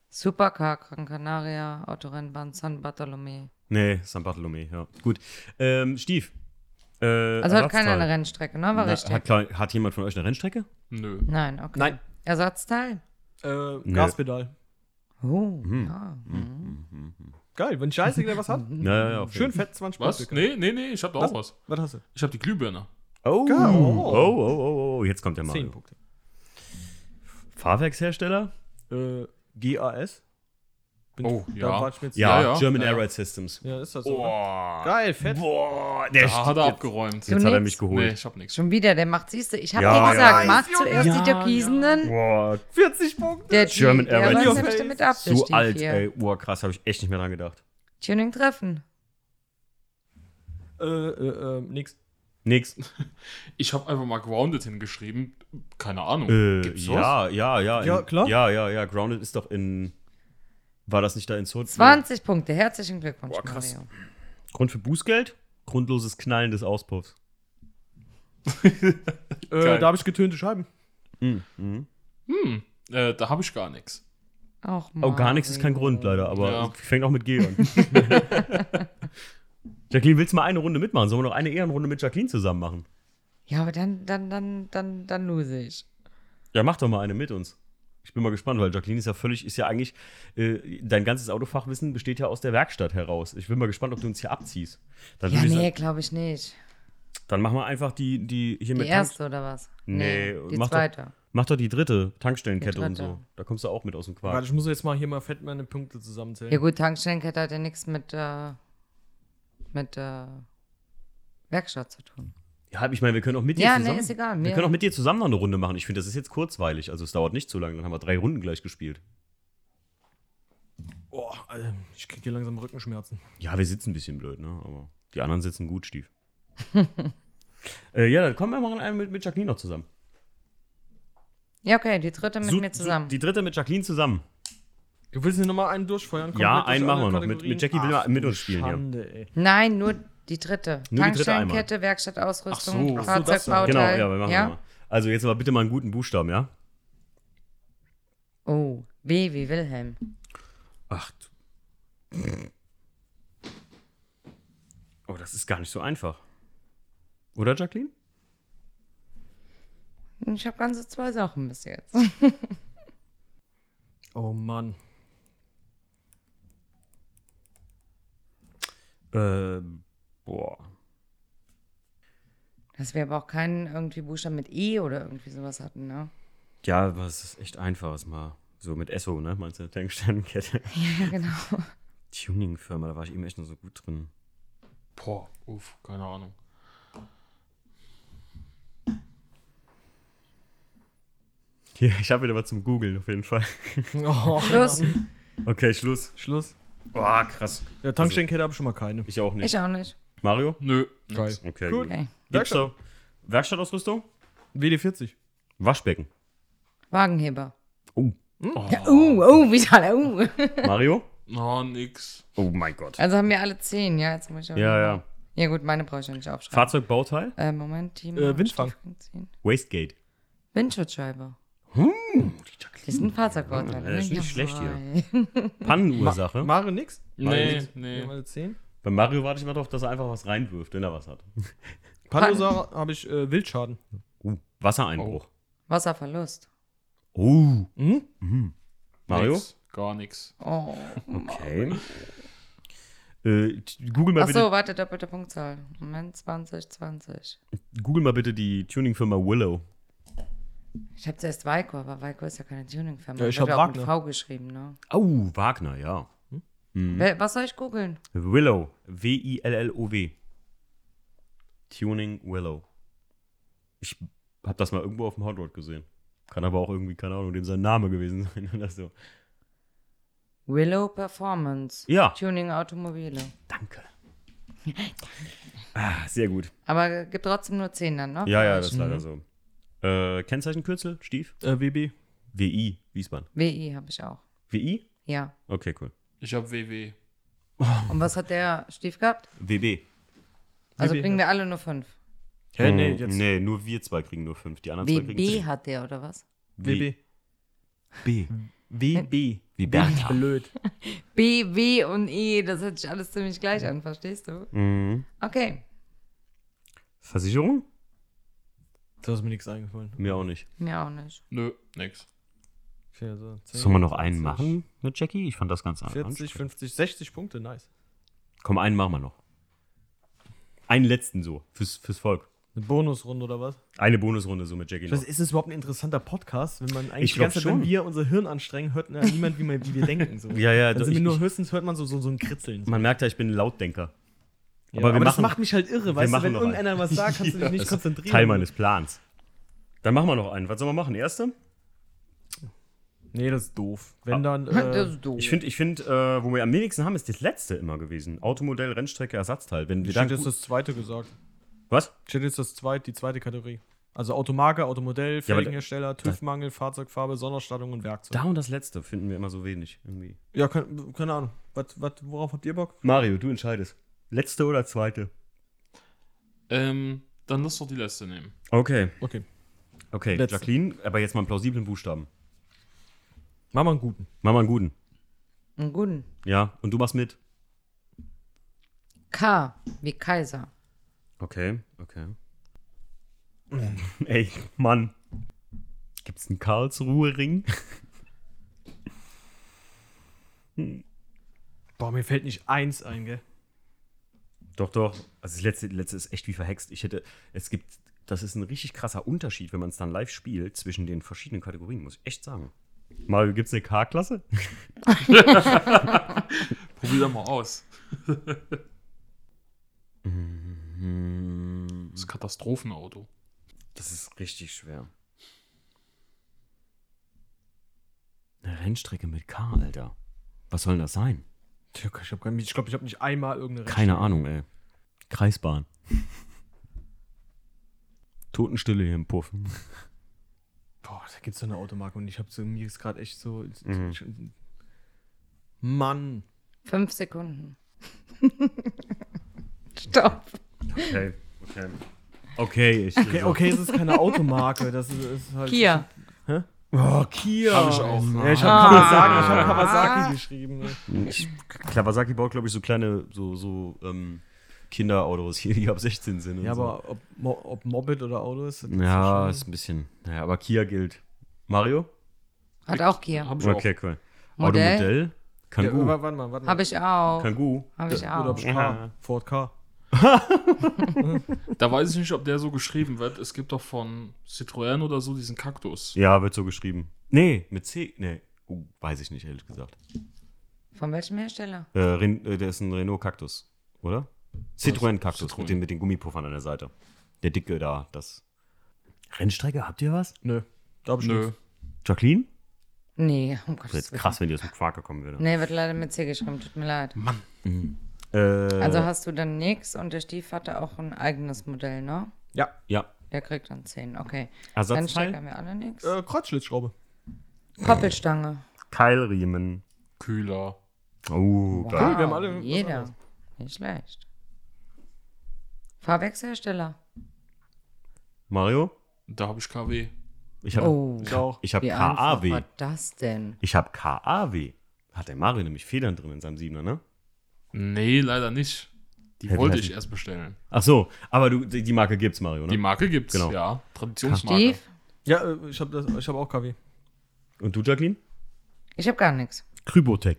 D: Supercar, Gran Canaria, Autorennbahn, San Bartolomé.
A: Nee, San Bartolomé, ja. Gut. Ähm, Stief. Äh,
D: Also hat keiner eine Rennstrecke, ne? War
A: Na,
D: richtig.
A: hat, hat jemand von euch eine Rennstrecke?
B: Nö.
D: Nein, okay.
C: Nein.
D: Ersatzteil?
C: Äh. Gaspedal.
D: Oh,
A: Hm.
D: ja. Mhm.
C: Geil, wenn Scheiße der was hat.
A: Ja, ja, ja. auf
C: Schön
A: jeden
C: fett, 20
B: Was?
C: Punkte.
B: Nee, nee, nee, ich habe da auch was.
C: Was hast du?
B: Ich habe die Glühbirne.
A: Oh.
C: Geil.
A: oh, oh, oh, oh, jetzt kommt der
C: 10
A: Mario.
C: Punkte.
A: Fahrwerkshersteller?
C: Äh, GAS. Bin
B: Oh, ja.
C: ich mir jetzt-
A: Ja,
B: Ja, ja.
A: German
B: Ja,
A: Air
B: ja.
A: Ride Systems.
C: Ja, ist das so. ne?
A: Boah.
C: Geil, fett.
A: Boah, der
B: Da hat er
A: jetzt,
B: abgeräumt.
A: jetzt hat er mich geholt.
B: Nee, ich habe nichts.
D: Schon wieder, der macht, siehst du, ich habe
A: Ja,
D: dir
A: ja,
D: gesagt,
A: ja.
D: mach zuerst
A: Ja,
D: die Türkisenen.
A: Boah,
C: 40 Punkte.
D: Der
A: German
D: damit ab, der
A: so alt,
D: hier.
A: ey. Boah, krass, habe ich echt nicht mehr dran gedacht.
D: Tuning treffen.
C: Äh, äh, äh, nix.
A: Nix.
B: Ich habe einfach mal Grounded hingeschrieben. Keine Ahnung.
A: Äh,
B: Gibt's
A: ja, ja, ja. in-
C: Ja, klar.
A: Ja, ja, ja. Grounded ist doch in. War das nicht da in Zod?
D: 20 Punkte, herzlichen Glückwunsch,
A: Boah, krass.
D: Mario.
A: Grund für Bußgeld? Grundloses Knallen des Auspuffs.
C: Äh, da habe ich getönte Scheiben.
A: Mhm. Mhm.
B: Hm, äh, da habe ich gar nichts.
D: Auch
A: Oh, gar nichts ist kein. Grund, leider, aber
B: Ja.
A: fängt auch mit G an. Jacqueline, willst du mal eine Runde mitmachen? Sollen wir noch eine Ehrenrunde mit Jacqueline zusammen machen?
D: Ja, aber dann, dann, dann, dann, dann lose ich.
A: Ja, mach doch mal eine mit uns. Ich bin mal gespannt, weil Jacqueline ist ja völlig, ist ja eigentlich, äh, dein ganzes Autofachwissen besteht ja aus der Werkstatt heraus. Ich bin mal gespannt, ob du uns hier abziehst. Dann,
D: Ja, nee, glaube ich nicht.
A: dann machen wir einfach die, die hier
D: Die
A: mit
D: erste oder was?
A: Nee,
D: die
A: mach doch-
D: zweite.
A: Mach doch die dritte Tankstellenkette
D: Die
A: und
D: dritte.
A: so. Da kommst du auch mit aus dem
C: Warte,
A: Quark.
C: ich muss jetzt mal hier mal fett meine Punkte zusammenzählen.
D: Ja gut, Tankstellenkette hat ja nichts mit, äh, mit äh, Werkstatt zu tun.
A: Ja, ich meine, wir können auch mit dir
D: Ja, nee,
A: zusammen.
D: ist egal,
A: Wir
D: mir-
A: können auch mit dir zusammen noch eine Runde machen. Ich finde, das ist jetzt kurzweilig. Also es dauert nicht zu lange. Dann haben wir drei Runden gleich gespielt.
C: Boah, Alter, ich krieg hier langsam Rückenschmerzen.
A: Ja, wir sitzen ein bisschen blöd, ne? Aber die anderen sitzen gut, Stief. äh, ja, dann kommen wir einen mit, mit Jacqueline noch zusammen.
D: Ja, okay, die dritte mit
A: Su-
D: mir zusammen.
A: Die dritte mit Jacqueline zusammen.
C: Du willst hier nochmal einen durchfeuern?
A: Ja,
C: komplett durch
A: einen machen wir noch. Mit- mit Jackie will
C: Ach,
A: er mit uns spielen hier.
C: Schande, ey.
D: Nein, nur die dritte.
A: Nur die dritte
D: Tankstellenkette, Werkstattausrüstung,
B: so.
D: Fahrzeugbauteil.
A: Genau, ja, wir machen
D: ja?
A: mal. Also jetzt aber bitte mal einen guten Buchstaben, ja?
D: Oh, W wie Wilhelm.
A: Ach. du- Oh, das ist gar nicht so einfach. Oder, Jacqueline?
D: Ich habe ganze zwei Sachen bis jetzt.
C: Oh Mann.
A: Äh, boah.
D: Dass wir aber auch keinen irgendwie Buchstaben mit E oder irgendwie sowas hatten, ne?
A: Ja, aber es ist echt einfach, ist mal so mit Esso, ne? Meinst du, Tankstellenkette?
D: Ja, genau.
A: Tuning-Firma, da war ich eben echt noch so gut drin.
B: Boah, uff, keine Ahnung.
A: Hier, ich habe wieder was zum Googeln auf jeden Fall.
C: Oh,
D: Schluss.
A: Okay, Schluss.
C: Schluss.
A: Boah, krass.
C: Ja, Tankstellenkette habe ich schon mal keine.
A: Ich auch nicht.
D: Ich auch nicht.
A: Mario?
B: Nö.
C: Geil.
B: nix.
A: Okay,
C: Gut.
D: Okay.
A: Gibt's da Werkstattausrüstung?
C: WD40.
A: Waschbecken.
D: Wagenheber.
A: Oh,
D: Ja, uh, uh, wie schade, uh.
A: Mario?
B: Oh, nix.
A: Oh mein Gott.
D: Also haben wir alle zehn, ja? Jetzt muss ich auch
A: Ja, ja.
D: Ja, gut, meine brauche ich ja nicht aufschreiben.
A: Fahrzeugbauteil?
D: Äh, Moment, Team.
C: Äh, Windfang.
A: Wastegate.
D: Windschutzscheibe. Das sind Fahrzeugbauteile.
A: Ja, ist
D: ne?
A: nicht schlecht hier. Pannenursache.
C: Mario nix?
B: Nee,
C: nix.
B: nee.
C: Wir haben alle 10.
A: Bei Mario warte ich mal drauf, dass er einfach was reinwirft, wenn er was hat.
C: Pandosa habe ich äh, Wildschaden.
A: Uh, Wassereinbruch.
D: Wasserverlust.
A: Oh.
C: Mhm.
A: Mhm. Mario?
B: Nix. Gar nix.
D: Oh.
A: Okay. Äh, Google mal
D: Ach
A: bitte,
D: so, warte, doppelte Punktzahl. Moment, 20, 20.
A: Google mal bitte die Tuningfirma Willow.
D: Ich habe zuerst Weiko, aber Weiko ist ja keine Tuning-Firma.
C: Ja, ich
D: Wird
C: hab
D: auch mit
C: Wagner.
D: V geschrieben, ne?
A: Oh, Wagner, ja.
D: Wer- Was soll ich googeln?
A: Willow. W-I-L-L-O-W. Tuning Willow. Ich habe das mal irgendwo auf dem Hotrod gesehen. Kann aber auch irgendwie, keine Ahnung, dem sein Name gewesen sein oder so.
D: Willow Performance.
A: Ja.
D: Tuning Automobile.
A: Danke. ah, sehr gut.
D: Aber gibt trotzdem nur 10 dann, ne?
A: Ja, ja, das ist leider so. Äh, Kennzeichenkürzel, Stief?
C: Äh, WB.
A: WI, Wiesbaden.
D: WI habe ich auch.
A: WI?
D: Ja.
A: Okay, cool.
B: Ich hab WW.
D: Und was hat der Stief gehabt?
A: WB.
D: Also
C: WB,
D: kriegen wir alle nur 5.
C: Hä,
A: Hm,
C: nee, jetzt.
A: nee, nur wir zwei kriegen nur fünf. Die anderen zwei kriegen
D: WB
A: zehn.
D: hat der, oder was?
C: WB.
A: B.
C: WB.
A: Wie Bertha.
C: Blöd.
D: B, W und E, das hört sich alles ziemlich gleich an, verstehst du?
A: Mhm.
D: Okay,
A: Versicherung?
C: Da ist mir nichts eingefallen.
A: Mir auch nicht.
D: mir auch nicht.
B: Nö, nix.
C: Okay, so 10,
A: Sollen wir noch einen
C: 20,
A: machen mit Jackie? Ich fand das ganz einfach.
C: 40, 50, 60 Punkte, nice.
A: Komm, einen machen wir noch. Einen letzten so, fürs, fürs Volk.
C: Eine Bonusrunde oder was?
A: Eine Bonusrunde so mit Jackie.
C: Was, ist es überhaupt ein interessanter Podcast, wenn man eigentlich
A: Ich
C: die ganze Zeit, wenn
A: schon.
C: wir unser Hirn anstrengen, hört ja niemand, wie, man, wie wir denken. So.
A: Ja, ja,
C: Dann sind
A: ich-
C: nur höchstens hört man so, so, so ein Kritzeln. So.
A: Man merkt ja, ich bin ein Lautdenker.
C: Ja,
A: aber
C: aber
A: wir
C: das
A: machen-
C: macht mich halt irre, weißt du,
A: machen
C: wenn irgendeiner was sagt, kannst du dich nicht konzentrieren.
A: Teil meines Plans. Dann machen wir noch einen. Was sollen wir machen? Erste?
C: Nee, das ist doof. Wenn
A: Ah.
C: dann.
D: das
C: Äh,
D: ist doof.
A: Ich finde, ich find, äh, wo wir am wenigsten haben, ist das letzte immer gewesen. Automodell, Rennstrecke, Ersatzteil. Wenn wir
C: ich
A: dann
C: hätte jetzt das zweite gesagt.
A: Was?
C: Ich hätte jetzt das zweite, die zweite Kategorie. Also Automarke, Automodell,
A: Ja,
C: Felgenhersteller, TÜV-Mangel, Fahrzeugfarbe, Sonderausstattung und Werkzeug.
A: Da und das letzte finden wir immer so wenig. Irgendwie.
C: Ja, kein, keine Ahnung. Was, was, worauf habt ihr Bock?
A: Mario, du entscheidest. Letzte oder zweite?
B: Ähm, dann lass doch die letzte nehmen.
A: Okay.
C: Okay.
A: Okay,
C: Letzte.
A: Jacqueline, aber jetzt mal einen plausiblen Buchstaben.
C: Mach mal einen guten.
A: Mach mal einen guten.
D: Einen guten.
A: Ja, und du machst mit.
D: K, wie Kaiser.
A: Okay, okay. Ey, Mann. Gibt's einen Karlsruhe-Ring?
C: Boah, mir fällt nicht eins ein, gell?
A: Doch, doch. Also das letzte, letzte ist echt wie verhext. Ich hätte, es gibt, das ist ein richtig krasser Unterschied, wenn man es dann live spielt, zwischen den verschiedenen Kategorien, muss ich echt sagen. Mario, gibt's eine K-Klasse?
B: Probier doch mal aus.
A: Hm,
B: Das Katastrophenauto.
A: Das ist richtig schwer. Eine Rennstrecke mit K, Alter. Was soll denn das sein?
C: Ich glaube, ich, glaub, ich habe nicht einmal irgendeine
A: Keine Ahnung, ey. Kreisbahn. Totenstille hier im Puff.
C: Boah, da gibt es so eine Automarke und ich habe so, mir ist gerade echt so.
A: Mhm.
C: Ich, Mann.
D: Fünf Sekunden. Stopp.
A: Okay, okay. Okay, ich.
C: Okay, okay, es ist keine Automarke. Das ist, ist halt.
D: Kia.
C: Oh, Kia.
B: Hab ich auch.
C: Ja, ich habe
D: Ah.
C: Kawasaki, ich hab Kawasaki geschrieben. ne.
A: Ich, Kawasaki baut, glaube ich, so kleine, so, so ähm, Kinderautos hier, die ab 16 sind. und
C: Ja,
A: so.
C: aber ob, Mo ob Moped oder Auto ist. das
A: Ja,
C: ist
A: ist ein bisschen. Naja, aber Kia gilt. Mario?
D: Hat auch Kia.
B: Hab ich
A: Okay, cool.
D: Modell?
A: Automodell?
C: Ja,
A: Kangoo.
C: wa- warte mal, warte mal.
D: Habe ich auch.
A: Kangoo.
D: Habe ich
C: Oder hab
D: auch.
C: ich K. Ford K.
B: Da weiß ich nicht, ob der so geschrieben wird. Es gibt doch von Citroën oder so diesen Kaktus.
A: Ja, wird so geschrieben. Nee, mit C. Nee, oh, weiß ich nicht, ehrlich gesagt.
D: Von welchem Hersteller?
A: Äh, Ren äh, der ist ein Renault Cactus, oder? Citroën Cactus
B: Citroën.
A: mit den, mit den Gummipuffern an der Seite. Der dicke da, das. Rennstrecke, habt ihr was?
C: Nö. Da hab ich
B: Nö.
C: nichts.
A: Jacqueline?
D: Nee, um
A: Das
D: Gottes
A: wäre jetzt
D: Willen.
A: krass, wenn die aus dem Quark gekommen wäre.
D: Nee, wird leider mit C geschrieben, tut mir leid.
A: Äh,
D: Also hast du dann nix und der Stiefvater auch ein eigenes Modell, ne?
C: Ja.
A: ja,
D: Der kriegt dann 10, okay.
A: Ersatzteil?
D: Rennstrecke haben wir alle nix.
C: Äh, Kreuzschlitzschraube.
D: Koppelstange.
A: Keilriemen.
B: Kühler.
A: Oh, geil.
C: Cool, wir haben alle
D: Jeder. Nicht schlecht. Fahrwerkshersteller.
A: Mario?
B: Da habe ich KW.
A: Ich habe
D: Oh,
C: Ich auch.
A: ich hab
D: wie einfach
A: KAW.
D: war das denn?
A: Ich habe KAW. Hat der Mario nämlich Federn drin in seinem Siebener, ne?
B: Nee, leider nicht. Die
A: Hä, wie
B: wollte ich erst bestellen.
A: Ach so, aber du, die die Marke gibt's, Mario, ne?
B: Die Marke gibt's,
A: Genau.
B: ja. Traditionsmarke.
D: Steve?
C: Ja, äh, ich habe ich hab auch KW.
A: Und du, Jacqueline?
D: Ich habe gar nichts.
A: Krybotech.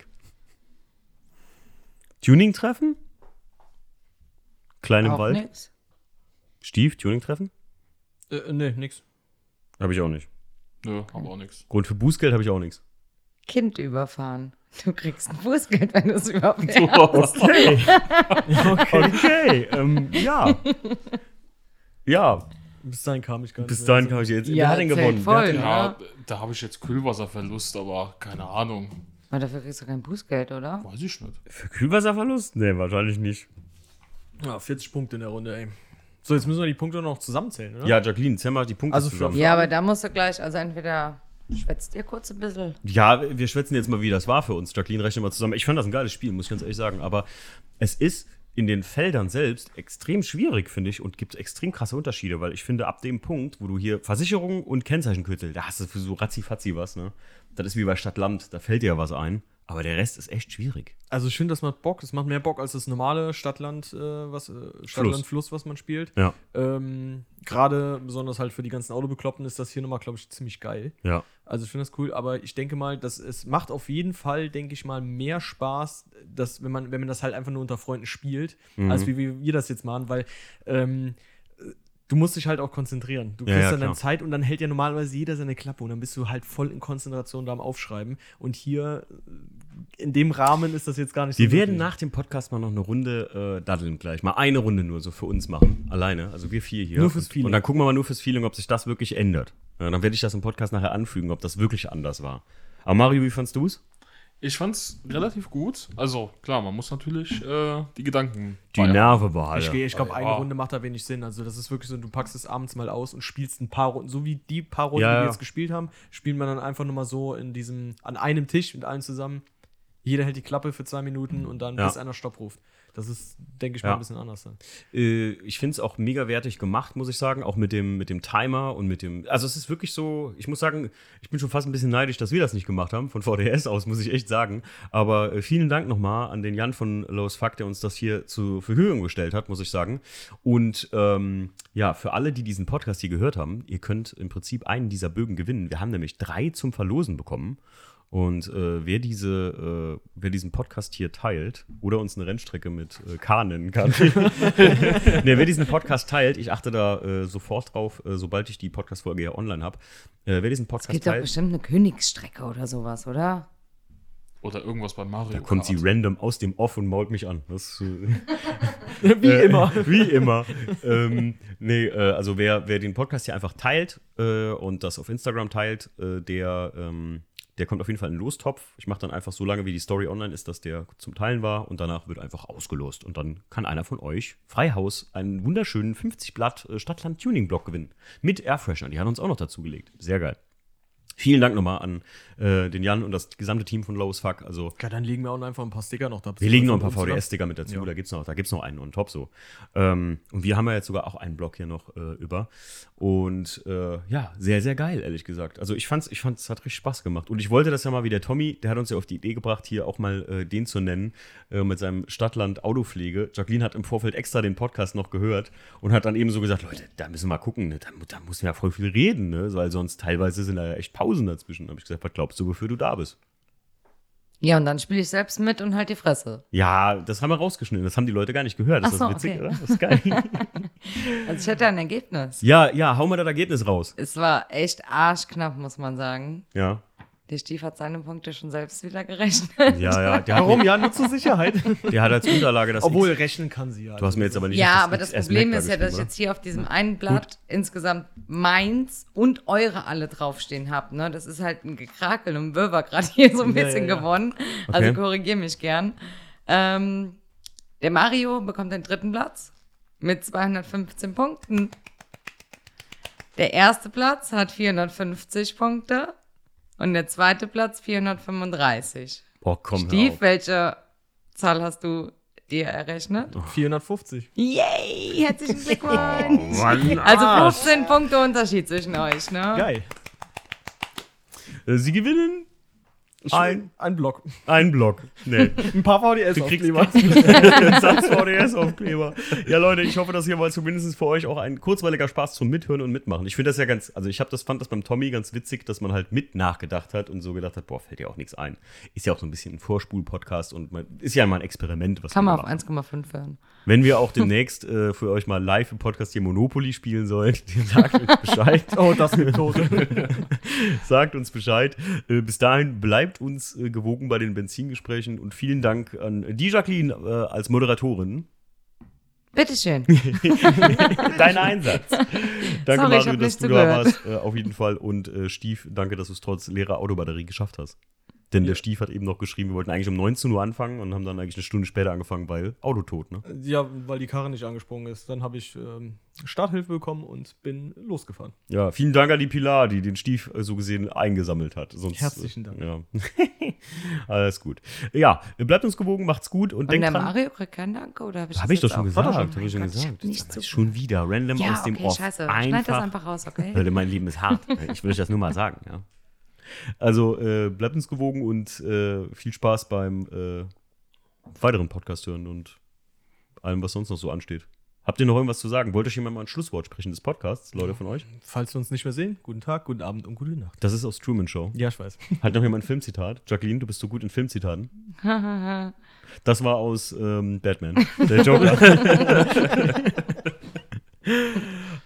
A: Tuning-Treffen? Klein im
D: Auch
A: Wald?
D: nix.
A: Stief, Tuning-Treffen?
C: Äh, nee, nix.
A: Habe ich auch nicht.
B: Nö, aber auch nichts.
A: Grund für Bußgeld habe ich auch nichts.
D: Kind überfahren. Du kriegst ein Fußgeld, wenn du es überfährst.
A: Okay. okay. ähm, ja. Ja,
C: Bis dahin kam ich gar nicht.
A: bis dahin kam ich jetzt.
D: Ja,
A: Wer hat
D: zählt
A: gewonnen?
D: voll.
A: Hat denn,
B: Ja,
D: Ja.
B: da habe ich jetzt Kühlwasserverlust, aber keine Ahnung.
D: Aber dafür kriegst du kein Bußgeld, oder?
B: Weiß ich nicht.
A: für Kühlwasserverlust? Nee, wahrscheinlich nicht.
C: Ja, 40 Punkte in der Runde, ey. So, jetzt müssen wir die Punkte noch zusammenzählen, oder?
A: Ja, Jacqueline, zähl mal die Punkte
C: Also
A: zusammen.
D: Ja, aber da musst du gleich, also entweder schwätzt ihr kurz ein bisschen.
A: Ja, wir schwätzen jetzt mal, wie das war für uns. Jacqueline, rechne mal zusammen. Ich fand das ein geiles Spiel, muss ich ganz ehrlich sagen. Aber es ist in den Feldern selbst extrem schwierig, finde ich, und gibt extrem krasse Unterschiede, weil ich finde, ab dem Punkt, wo du hier Versicherung und Kennzeichenkürzel, da hast du für so ratzi-fatzi was, ne? Das ist wie bei Stadt-Land, da fällt dir ja was ein. Aber der Rest ist echt schwierig.
C: Also ich finde, das macht Bock. Es macht mehr Bock als das normale Stadtland, äh, was, äh, Stadtland-Fluss, was man spielt.
A: Ja.
C: Ähm, Gerade besonders halt für die ganzen Autobekloppten ist das hier nochmal, glaube ich, ziemlich geil.
A: Ja.
C: Also ich finde das cool, aber ich denke mal, dass es macht auf jeden Fall, denke ich mal, mehr Spaß, dass, wenn man, wenn man das halt einfach nur unter Freunden spielt,
A: Mhm.
C: als wie, wie wir das jetzt machen, weil ähm, du musst dich halt auch konzentrieren. Du
A: Ja,
C: kriegst
A: ja,
C: dann
A: klar.
C: Zeit und dann hält ja normalerweise jeder seine Klappe und dann bist du halt voll in Konzentration da am Aufschreiben. Und hier äh, in dem Rahmen ist das jetzt gar nicht
A: Wir
C: so.
A: werden
C: möglich.
A: nach dem Podcast mal noch eine Runde äh, daddeln gleich. Mal eine Runde nur so für uns machen. Alleine. Also wir vier hier.
C: Nur fürs
A: und,
C: Feeling.
A: Und dann gucken wir mal nur fürs Feeling, ob sich das wirklich ändert. Ja, dann werde ich das im Podcast nachher anfügen, ob das wirklich anders war. Aber Mario, wie fandst du es?
B: Ich fand's relativ gut. Also, klar, man muss natürlich äh, die Gedanken.
A: Die
B: behalten.
A: Nerven behalten.
C: Ich, gehe- ich glaube,
B: Ja.
C: eine Runde macht da wenig Sinn. Also, das ist wirklich so, du packst es abends mal aus und spielst ein paar Runden. So wie die paar Runden,
A: Ja,
C: die wir
A: ja.
C: jetzt gespielt haben, spielen wir dann einfach nur mal so in diesem, an einem Tisch mit allen zusammen. Jeder hält die Klappe für zwei Minuten und dann
A: Ja.
C: bis einer Stopp ruft. Das ist, denke ich mal,
A: Ja.
C: ein bisschen anders dann.
A: Äh, ich finde es auch mega wertig gemacht, muss ich sagen. Auch mit dem, mit dem Timer und mit dem. Also, es ist wirklich so, ich muss sagen, ich bin schon fast ein bisschen neidisch, dass wir das nicht gemacht haben. Von VDS aus, muss ich echt sagen. Aber äh, vielen Dank nochmal an den Jan von Lowe's Fuck, der uns das hier zur Verfügung gestellt hat, muss ich sagen. Und ähm, ja, für alle, die diesen Podcast hier gehört haben, ihr könnt im Prinzip einen dieser Bögen gewinnen. Wir haben nämlich drei zum Verlosen bekommen. Und äh, wer, diese, äh, wer diesen Podcast hier teilt oder uns eine Rennstrecke mit äh, K nennen kann, ne, wer diesen Podcast teilt, ich achte da äh, sofort drauf, äh, sobald ich die Podcast-Folge ja online habe. Äh, wer diesen
D: Es
A: Podcast
D: gibt doch
A: teilt,
D: bestimmt eine Königsstrecke oder sowas, oder?
B: Oder irgendwas bei Mario.
A: da kommt sie
B: Kart.
A: random aus dem Off und mault mich an. Das, äh,
C: Wie
A: Äh,
C: immer.
A: Wie immer. ähm, nee, äh, also wer, wer den Podcast hier einfach teilt äh, und das auf Instagram teilt, äh, der, ähm, der kommt auf jeden Fall in den Lostopf. Ich mache dann einfach so lange, wie die Story online ist, dass der zum Teilen war und danach wird einfach ausgelost. Und dann kann einer von euch Freihaus einen wunderschönen 50 Blatt äh, Stadtland Tuning Block gewinnen. Mit Airfresher. Die haben uns auch noch dazu gelegt. Sehr geil. Vielen Dank nochmal an äh, den Jan und das gesamte Team von Lowe's Fuck. Also
C: Ja, dann legen wir auch einfach ein paar Sticker noch da.
A: wir legen noch ein paar? VDS-Sticker mit dazu,
C: Ja.
A: da gibt es noch, da gibt's noch einen on top so. Ähm, und wir haben ja jetzt sogar auch einen Block hier noch äh, über. Und äh, ja, sehr, sehr geil, ehrlich gesagt. Also ich fand's, ich fand's, es hat richtig Spaß gemacht. Und ich wollte das ja mal wie der Tommy, der hat uns ja auf die Idee gebracht, hier auch mal äh, den zu nennen, äh, mit seinem Stadtland Autopflege. Jacqueline hat im Vorfeld extra den Podcast noch gehört und hat dann eben so gesagt, Leute, da müssen wir mal gucken, ne? da, da muss man ja voll viel reden, ne? weil sonst teilweise sind da ja echt Pausen dazwischen. Da habe ich gesagt, was glaubst du, wofür du da bist?
D: Ja, und dann spiele ich selbst mit und halt die Fresse.
A: Ja, das haben wir rausgeschnitten. Das haben die Leute gar nicht gehört. Das ist
D: so,
A: witzig,
D: okay.
A: oder? Das ist geil.
D: Also ich hätte ein Ergebnis.
A: ja, ja, hau mal das Ergebnis raus.
D: Es war echt arschknapp, muss man sagen.
A: Ja.
D: Der Stief hat seine Punkte schon selbst wieder gerechnet.
A: Ja, ja. Der
C: Warum? Ja, nur zur Sicherheit.
A: Der hat als Unterlage das
C: Obwohl,
A: X.
C: rechnen kann sie ja.
A: Du hast mir jetzt aber nicht
D: Ja,
A: das
D: aber das
A: XS
D: Problem
A: Mac
D: ist
A: da
D: ja, dass ich jetzt hier auf diesem einen Blatt insgesamt meins und eure alle draufstehen habe. Ne? Das ist halt ein Gekrakel und Wirrwarr gerade hier so ein bisschen
C: ja, ja.
D: gewonnen. Also
A: Okay.
D: korrigier mich gern. Ähm, der Mario bekommt den dritten Platz mit 215 Punkten. Der erste Platz hat 450 Punkte und der zweite Platz 435.
A: oder? Boah, komm, auf.
D: welche Zahl hast du dir errechnet?
C: 450.
D: Yay! Herzlichen Glückwunsch!
A: Mann,
D: Also
A: Arsch.
D: 15 Punkte Unterschied zwischen euch, ne?
C: Geil.
A: Äh, Sie gewinnen ein,
C: Ein Block.
A: ein Block. Nee.
C: Ein paar VDS
A: Du kriegst
C: Aufkleber.
A: einen Satz VDS-Aufkleber. Ja, Leute, ich hoffe, dass hier mal zumindest für euch auch ein kurzweiliger Spaß zum Mithören und Mitmachen. Ich finde das ja ganz, also ich habe das, fand das beim Tommy ganz witzig, dass man halt mit nachgedacht hat und so gedacht hat, boah, fällt dir auch nichts ein. Ist ja auch so ein bisschen ein Vorspul-Podcast und man, ist ja mal ein Experiment, was
D: Kann man auf
A: machen.
D: 1,5 hören.
A: Wenn wir auch demnächst äh, für euch mal live im Podcast hier Monopoly spielen sollen, sagt uns Bescheid.
C: Oh, das gibt Tote.
A: Sagt uns Bescheid. Äh, bis dahin bleibt uns äh, gewogen bei den Benzingesprächen und vielen Dank an die Jacqueline äh, als Moderatorin.
D: Bitteschön.
A: Dein Einsatz. Danke,
D: Sorry,
A: Mario, dass du da warst. Äh, auf jeden Fall. Und äh, Stief, danke, dass du es trotz leerer Autobatterie geschafft hast. Denn der Stief hat eben noch geschrieben, wir wollten eigentlich um 19 Uhr anfangen und haben dann eigentlich eine Stunde später angefangen, weil Autotot, ne?
C: Ja, weil die Karre nicht angesprungen ist. Dann habe ich ähm, Starthilfe bekommen und bin losgefahren.
A: Ja, vielen Dank an die Pilar, die den Stief äh, so gesehen eingesammelt hat. Sonst,
C: Herzlichen Dank.
A: Ja. Alles gut. Ja, bleibt uns gewogen, macht's gut und,
D: Und
A: denkt
D: der
A: dran.
D: Mario kriegt keinen Dank, oder habe ich
A: Habe
D: das
A: ich doch schon gesagt.
C: Hat er
A: Hab ich schon
D: Mein Gott, ich
A: gesagt.
D: hab nicht
A: Das ist
D: zugehört.
A: schon wieder random
D: Ja,
A: aus dem
D: okay,
A: Off.
D: scheiße. Schneid das einfach raus, okay?
A: Leute, mein Leben ist hart. Ich will euch das nur mal sagen, ja. Also äh, bleibt uns gewogen und äh, viel Spaß beim äh, weiteren Podcast hören und allem, was sonst noch so ansteht. Habt ihr noch irgendwas zu sagen? Wollt euch jemand mal ein Schlusswort sprechen des Podcasts, Leute von euch?
C: Falls wir uns nicht mehr sehen, guten Tag, guten Abend und gute Nacht.
A: Das ist aus Truman Show.
C: Ja, ich weiß.
A: Halt noch jemand ein Filmzitat. Jacqueline, du bist so gut in Filmzitaten. Das war aus ähm, Batman, der Joker.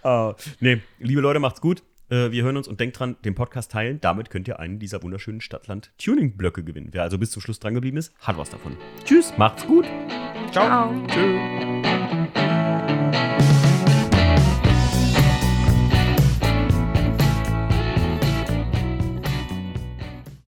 A: Ah, nee, liebe Leute, macht's gut. Äh, wir hören uns und denkt dran, den Podcast teilen. Damit könnt ihr einen dieser wunderschönen Stadtland-Tuning-Blöcke gewinnen. Wer also bis zum Schluss dran geblieben ist, hat was davon. Tschüss, macht's gut.
D: Ciao.
C: Tschüss.